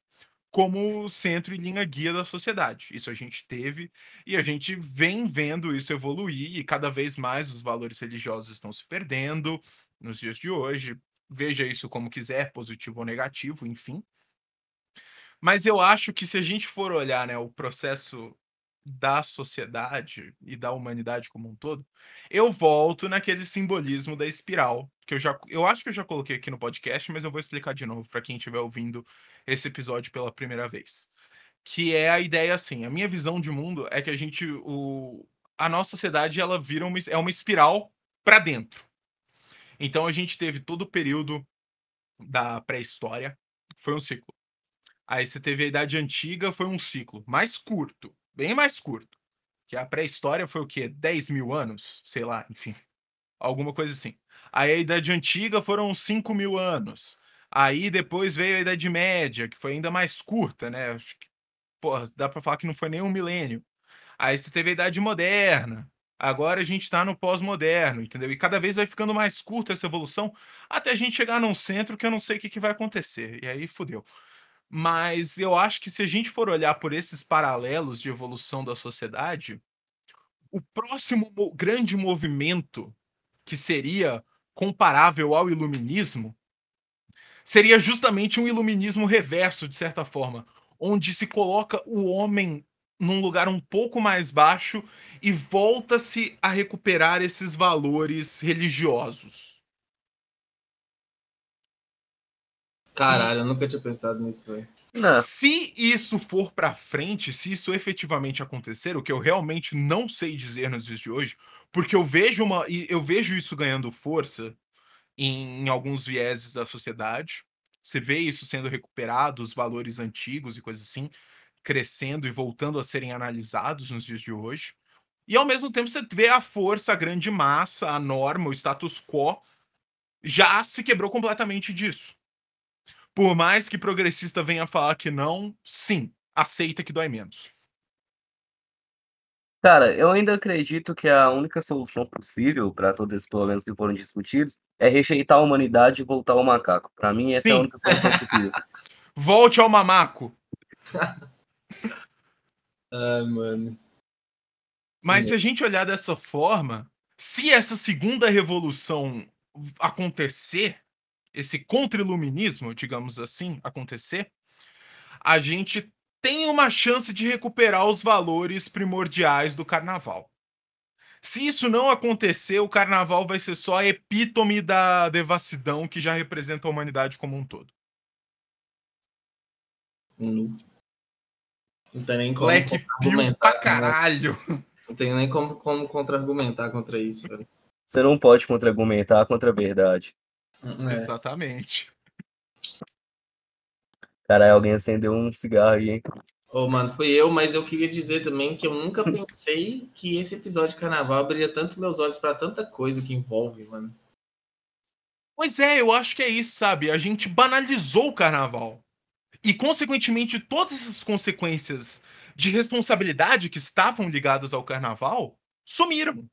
[SPEAKER 1] como centro e linha guia da sociedade. Isso a gente teve e a gente vem vendo isso evoluir e cada vez mais os valores religiosos estão se perdendo nos dias de hoje. Veja isso como quiser, positivo ou negativo, enfim. Mas eu acho que se a gente for olhar, né, o processo da sociedade e da humanidade como um todo, eu volto naquele simbolismo da espiral, que eu já eu acho que eu já coloquei aqui no podcast, mas eu vou explicar de novo para quem estiver ouvindo esse episódio pela primeira vez. Que é a ideia assim, a minha visão de mundo é que a gente o a nossa sociedade ela vira uma, é uma espiral para dentro. Então a gente teve todo o período da pré-história, foi um ciclo. Aí você teve a Idade Antiga, foi um ciclo mais curto, bem mais curto. Que a pré-história foi o quê? 10 mil anos? Sei lá, enfim. Alguma coisa assim. Aí a Idade Antiga foram 5 mil anos. Aí depois veio a Idade Média, que foi ainda mais curta, né? Acho que, porra, dá pra falar que não foi nem um milênio. Aí você teve a Idade Moderna. Agora a gente tá no pós-moderno, entendeu? E cada vez vai ficando mais curta essa evolução, até a gente chegar num centro que eu não sei o que, que vai acontecer. E aí fudeu. Mas eu acho que se a gente for olhar por esses paralelos de evolução da sociedade, o próximo mo grande movimento que seria comparável ao iluminismo seria justamente um iluminismo reverso, de certa forma, onde se coloca o homem num lugar um pouco mais baixo e volta-se a recuperar esses valores religiosos.
[SPEAKER 3] Caralho, eu nunca tinha pensado nisso, velho.
[SPEAKER 1] Se isso for para frente, se isso efetivamente acontecer, o que eu realmente não sei dizer nos dias de hoje, porque eu vejo uma, eu vejo isso ganhando força em, em alguns vieses da sociedade. Você vê isso sendo recuperado, os valores antigos e coisas assim, crescendo e voltando a serem analisados nos dias de hoje. E ao mesmo tempo você vê a força, a grande massa, a norma, o status quo já se quebrou completamente disso. Por mais que progressista venha falar que não, sim, aceita que dói menos.
[SPEAKER 2] Cara, eu ainda acredito que a única solução possível para todos esses problemas que foram discutidos é rejeitar a humanidade e voltar ao macaco. Para mim, essa sim. é a única solução possível. [laughs] [laughs]
[SPEAKER 1] Volte ao mamaco.
[SPEAKER 3] Ai, mano.
[SPEAKER 1] Mas se a gente olhar dessa forma, se essa segunda revolução acontecer, esse contra-iluminismo, digamos assim, acontecer, a gente tem uma chance de recuperar os valores primordiais do carnaval. Se isso não acontecer, o carnaval vai ser só a epítome da devassidão que já representa a humanidade como um todo.
[SPEAKER 3] Não, não tem nem como.
[SPEAKER 1] Black pra né? caralho.
[SPEAKER 3] Não tem nem como, como contra-argumentar contra isso, velho.
[SPEAKER 2] Você não pode contra-argumentar contra a verdade.
[SPEAKER 1] É. Exatamente.
[SPEAKER 2] Caralho, alguém acendeu um cigarro aí, hein?
[SPEAKER 3] Ô, oh, mano, fui eu, mas eu queria dizer também que eu nunca pensei que esse episódio de carnaval abriria tanto meus olhos para tanta coisa que envolve, mano.
[SPEAKER 1] Pois é, eu acho que é isso, sabe? A gente banalizou o carnaval. E, consequentemente, todas essas consequências de responsabilidade que estavam ligadas ao carnaval sumiram.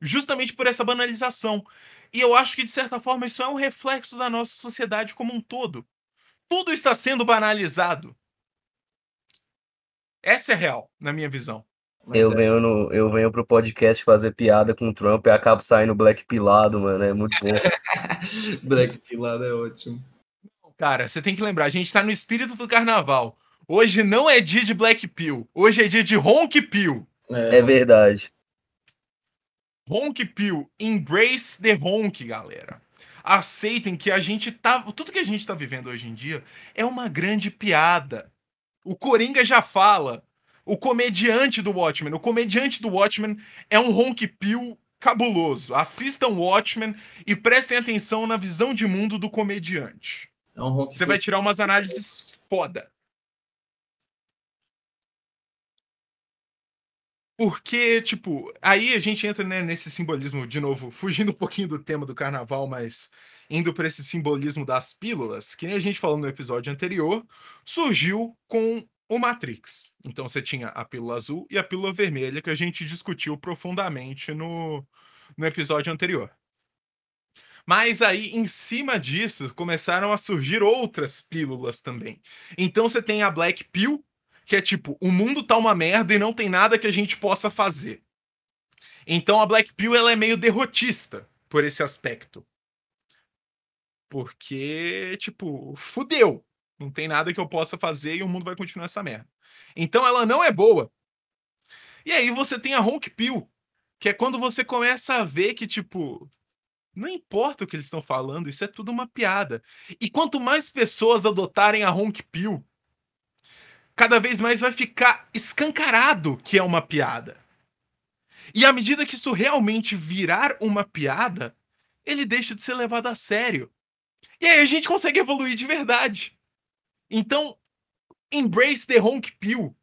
[SPEAKER 1] Justamente por essa banalização. E eu acho que, de certa forma, isso é um reflexo da nossa sociedade como um todo. Tudo está sendo banalizado. Essa é real, na minha visão.
[SPEAKER 2] eu, é. venho no, eu venho pro podcast fazer piada com o Trump e acabo saindo black pilado, mano. É muito bom. [laughs]
[SPEAKER 3] black pilado é ótimo.
[SPEAKER 1] Cara, você tem que lembrar, a gente tá no espírito do carnaval. Hoje não é dia de Black Pill. Hoje é dia de Honk Pill.
[SPEAKER 2] É, é verdade.
[SPEAKER 1] Honk Pill, embrace the honk, galera. Aceitem que a gente tá. Tudo que a gente tá vivendo hoje em dia é uma grande piada. O Coringa já fala. O comediante do Watchmen. O comediante do Watchmen é um honk pill cabuloso. Assistam Watchmen e prestem atenção na visão de mundo do comediante. É um Você vai tirar umas análises foda. Porque, tipo, aí a gente entra né, nesse simbolismo, de novo, fugindo um pouquinho do tema do carnaval, mas indo para esse simbolismo das pílulas, que nem a gente falou no episódio anterior, surgiu com o Matrix. Então você tinha a pílula azul e a pílula vermelha, que a gente discutiu profundamente no, no episódio anterior. Mas aí, em cima disso, começaram a surgir outras pílulas também. Então você tem a Black Pill, que é tipo, o mundo tá uma merda e não tem nada que a gente possa fazer. Então a Black Pill ela é meio derrotista por esse aspecto. Porque, tipo, fudeu. Não tem nada que eu possa fazer e o mundo vai continuar essa merda. Então ela não é boa. E aí você tem a Honk Pill, que é quando você começa a ver que, tipo, não importa o que eles estão falando, isso é tudo uma piada. E quanto mais pessoas adotarem a Honk Pill, cada vez mais vai ficar escancarado que é uma piada. E à medida que isso realmente virar uma piada, ele deixa de ser levado a sério. E aí a gente consegue evoluir de verdade. Então, embrace the honk pill.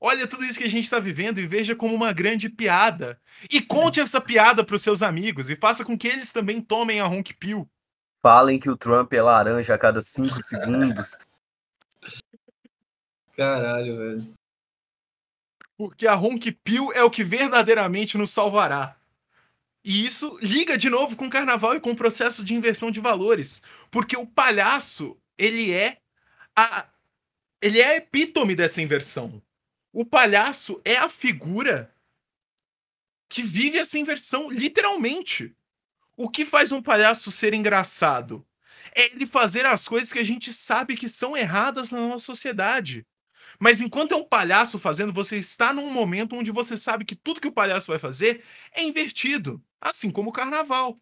[SPEAKER 1] Olha tudo isso que a gente está vivendo e veja como uma grande piada. E conte essa piada para os seus amigos e faça com que eles também tomem a honk pill.
[SPEAKER 2] Falem que o Trump é laranja a cada cinco [laughs] segundos.
[SPEAKER 3] Caralho, velho.
[SPEAKER 1] Porque a pill é o que verdadeiramente nos salvará. E isso liga de novo com o carnaval e com o processo de inversão de valores. Porque o palhaço, ele é a. Ele é a epítome dessa inversão. O palhaço é a figura que vive essa inversão, literalmente. O que faz um palhaço ser engraçado? É ele fazer as coisas que a gente sabe que são erradas na nossa sociedade. Mas enquanto é um palhaço fazendo, você está num momento onde você sabe que tudo que o palhaço vai fazer é invertido, assim como o carnaval.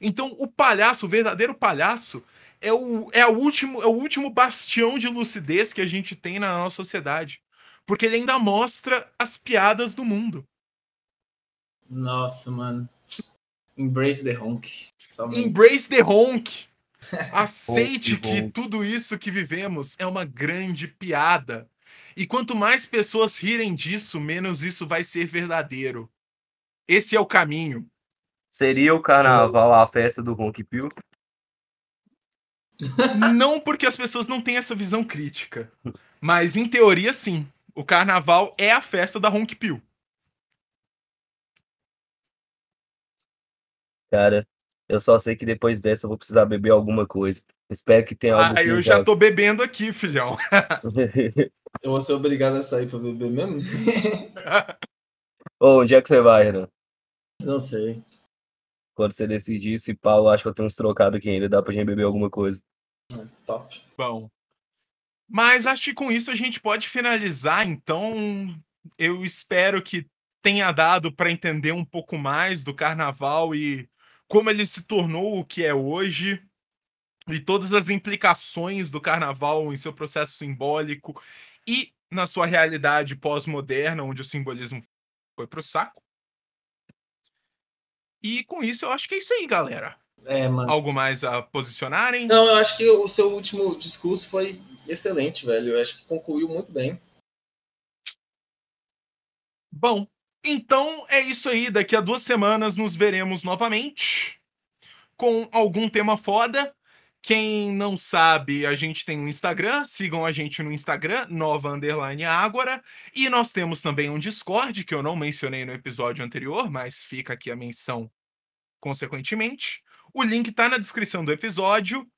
[SPEAKER 1] Então, o palhaço, o verdadeiro palhaço, é o, é, o último, é o último bastião de lucidez que a gente tem na nossa sociedade. Porque ele ainda mostra as piadas do mundo.
[SPEAKER 3] Nossa, mano. Embrace the honk.
[SPEAKER 1] Somente. Embrace the honk. [laughs] Aceite que tudo isso que vivemos é uma grande piada. E quanto mais pessoas rirem disso, menos isso vai ser verdadeiro. Esse é o caminho.
[SPEAKER 2] Seria o carnaval a festa do Honk Pill? [laughs]
[SPEAKER 1] Não porque as pessoas não têm essa visão crítica. Mas em teoria, sim. O carnaval é a festa da Honk Pill.
[SPEAKER 2] Cara, eu só sei que depois dessa eu vou precisar beber alguma coisa. Espero que tenha algo.
[SPEAKER 1] Ah, eu já tô bebendo aqui, filhão. [laughs]
[SPEAKER 3] eu vou ser obrigado a sair pra beber mesmo? [laughs]
[SPEAKER 2] Ô, onde é que você vai, Renan?
[SPEAKER 3] Não sei.
[SPEAKER 2] Quando você decidir, se Paulo acho que eu tenho uns trocados aqui ainda, dá pra gente beber alguma coisa.
[SPEAKER 3] É, top.
[SPEAKER 1] Bom. Mas acho que com isso a gente pode finalizar, então eu espero que tenha dado para entender um pouco mais do carnaval e como ele se tornou o que é hoje e todas as implicações do carnaval em seu processo simbólico e na sua realidade pós-moderna, onde o simbolismo foi pro saco. E com isso eu acho que é isso aí, galera.
[SPEAKER 3] É.
[SPEAKER 1] Algo mais a posicionarem?
[SPEAKER 3] Não, eu acho que o seu último discurso foi excelente, velho. Eu acho que concluiu muito bem.
[SPEAKER 1] Bom, então é isso aí. Daqui a duas semanas nos veremos novamente com algum tema foda. Quem não sabe, a gente tem um Instagram, sigam a gente no Instagram, nova underline Ágora, e nós temos também um Discord, que eu não mencionei no episódio anterior, mas fica aqui a menção consequentemente. O link está na descrição do episódio,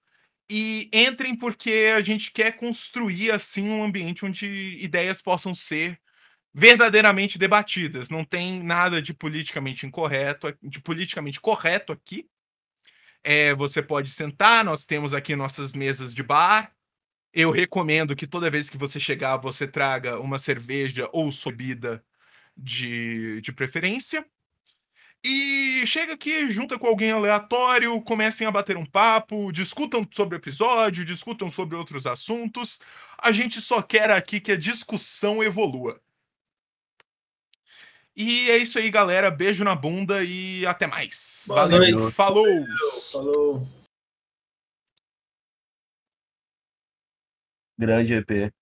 [SPEAKER 1] e entrem porque a gente quer construir assim um ambiente onde ideias possam ser verdadeiramente debatidas. Não tem nada de politicamente incorreto, de politicamente correto aqui. É, você pode sentar, nós temos aqui nossas mesas de bar. Eu recomendo que toda vez que você chegar, você traga uma cerveja ou bebida de, de preferência. E chega aqui, junta com alguém aleatório, comecem a bater um papo, discutam sobre o episódio, discutam sobre outros assuntos. A gente só quer aqui que a discussão evolua. E é isso aí, galera. Beijo na bunda e até mais.
[SPEAKER 3] Boa
[SPEAKER 1] Valeu.
[SPEAKER 3] Noite.
[SPEAKER 1] Falou.
[SPEAKER 3] Falou.
[SPEAKER 2] Grande EP.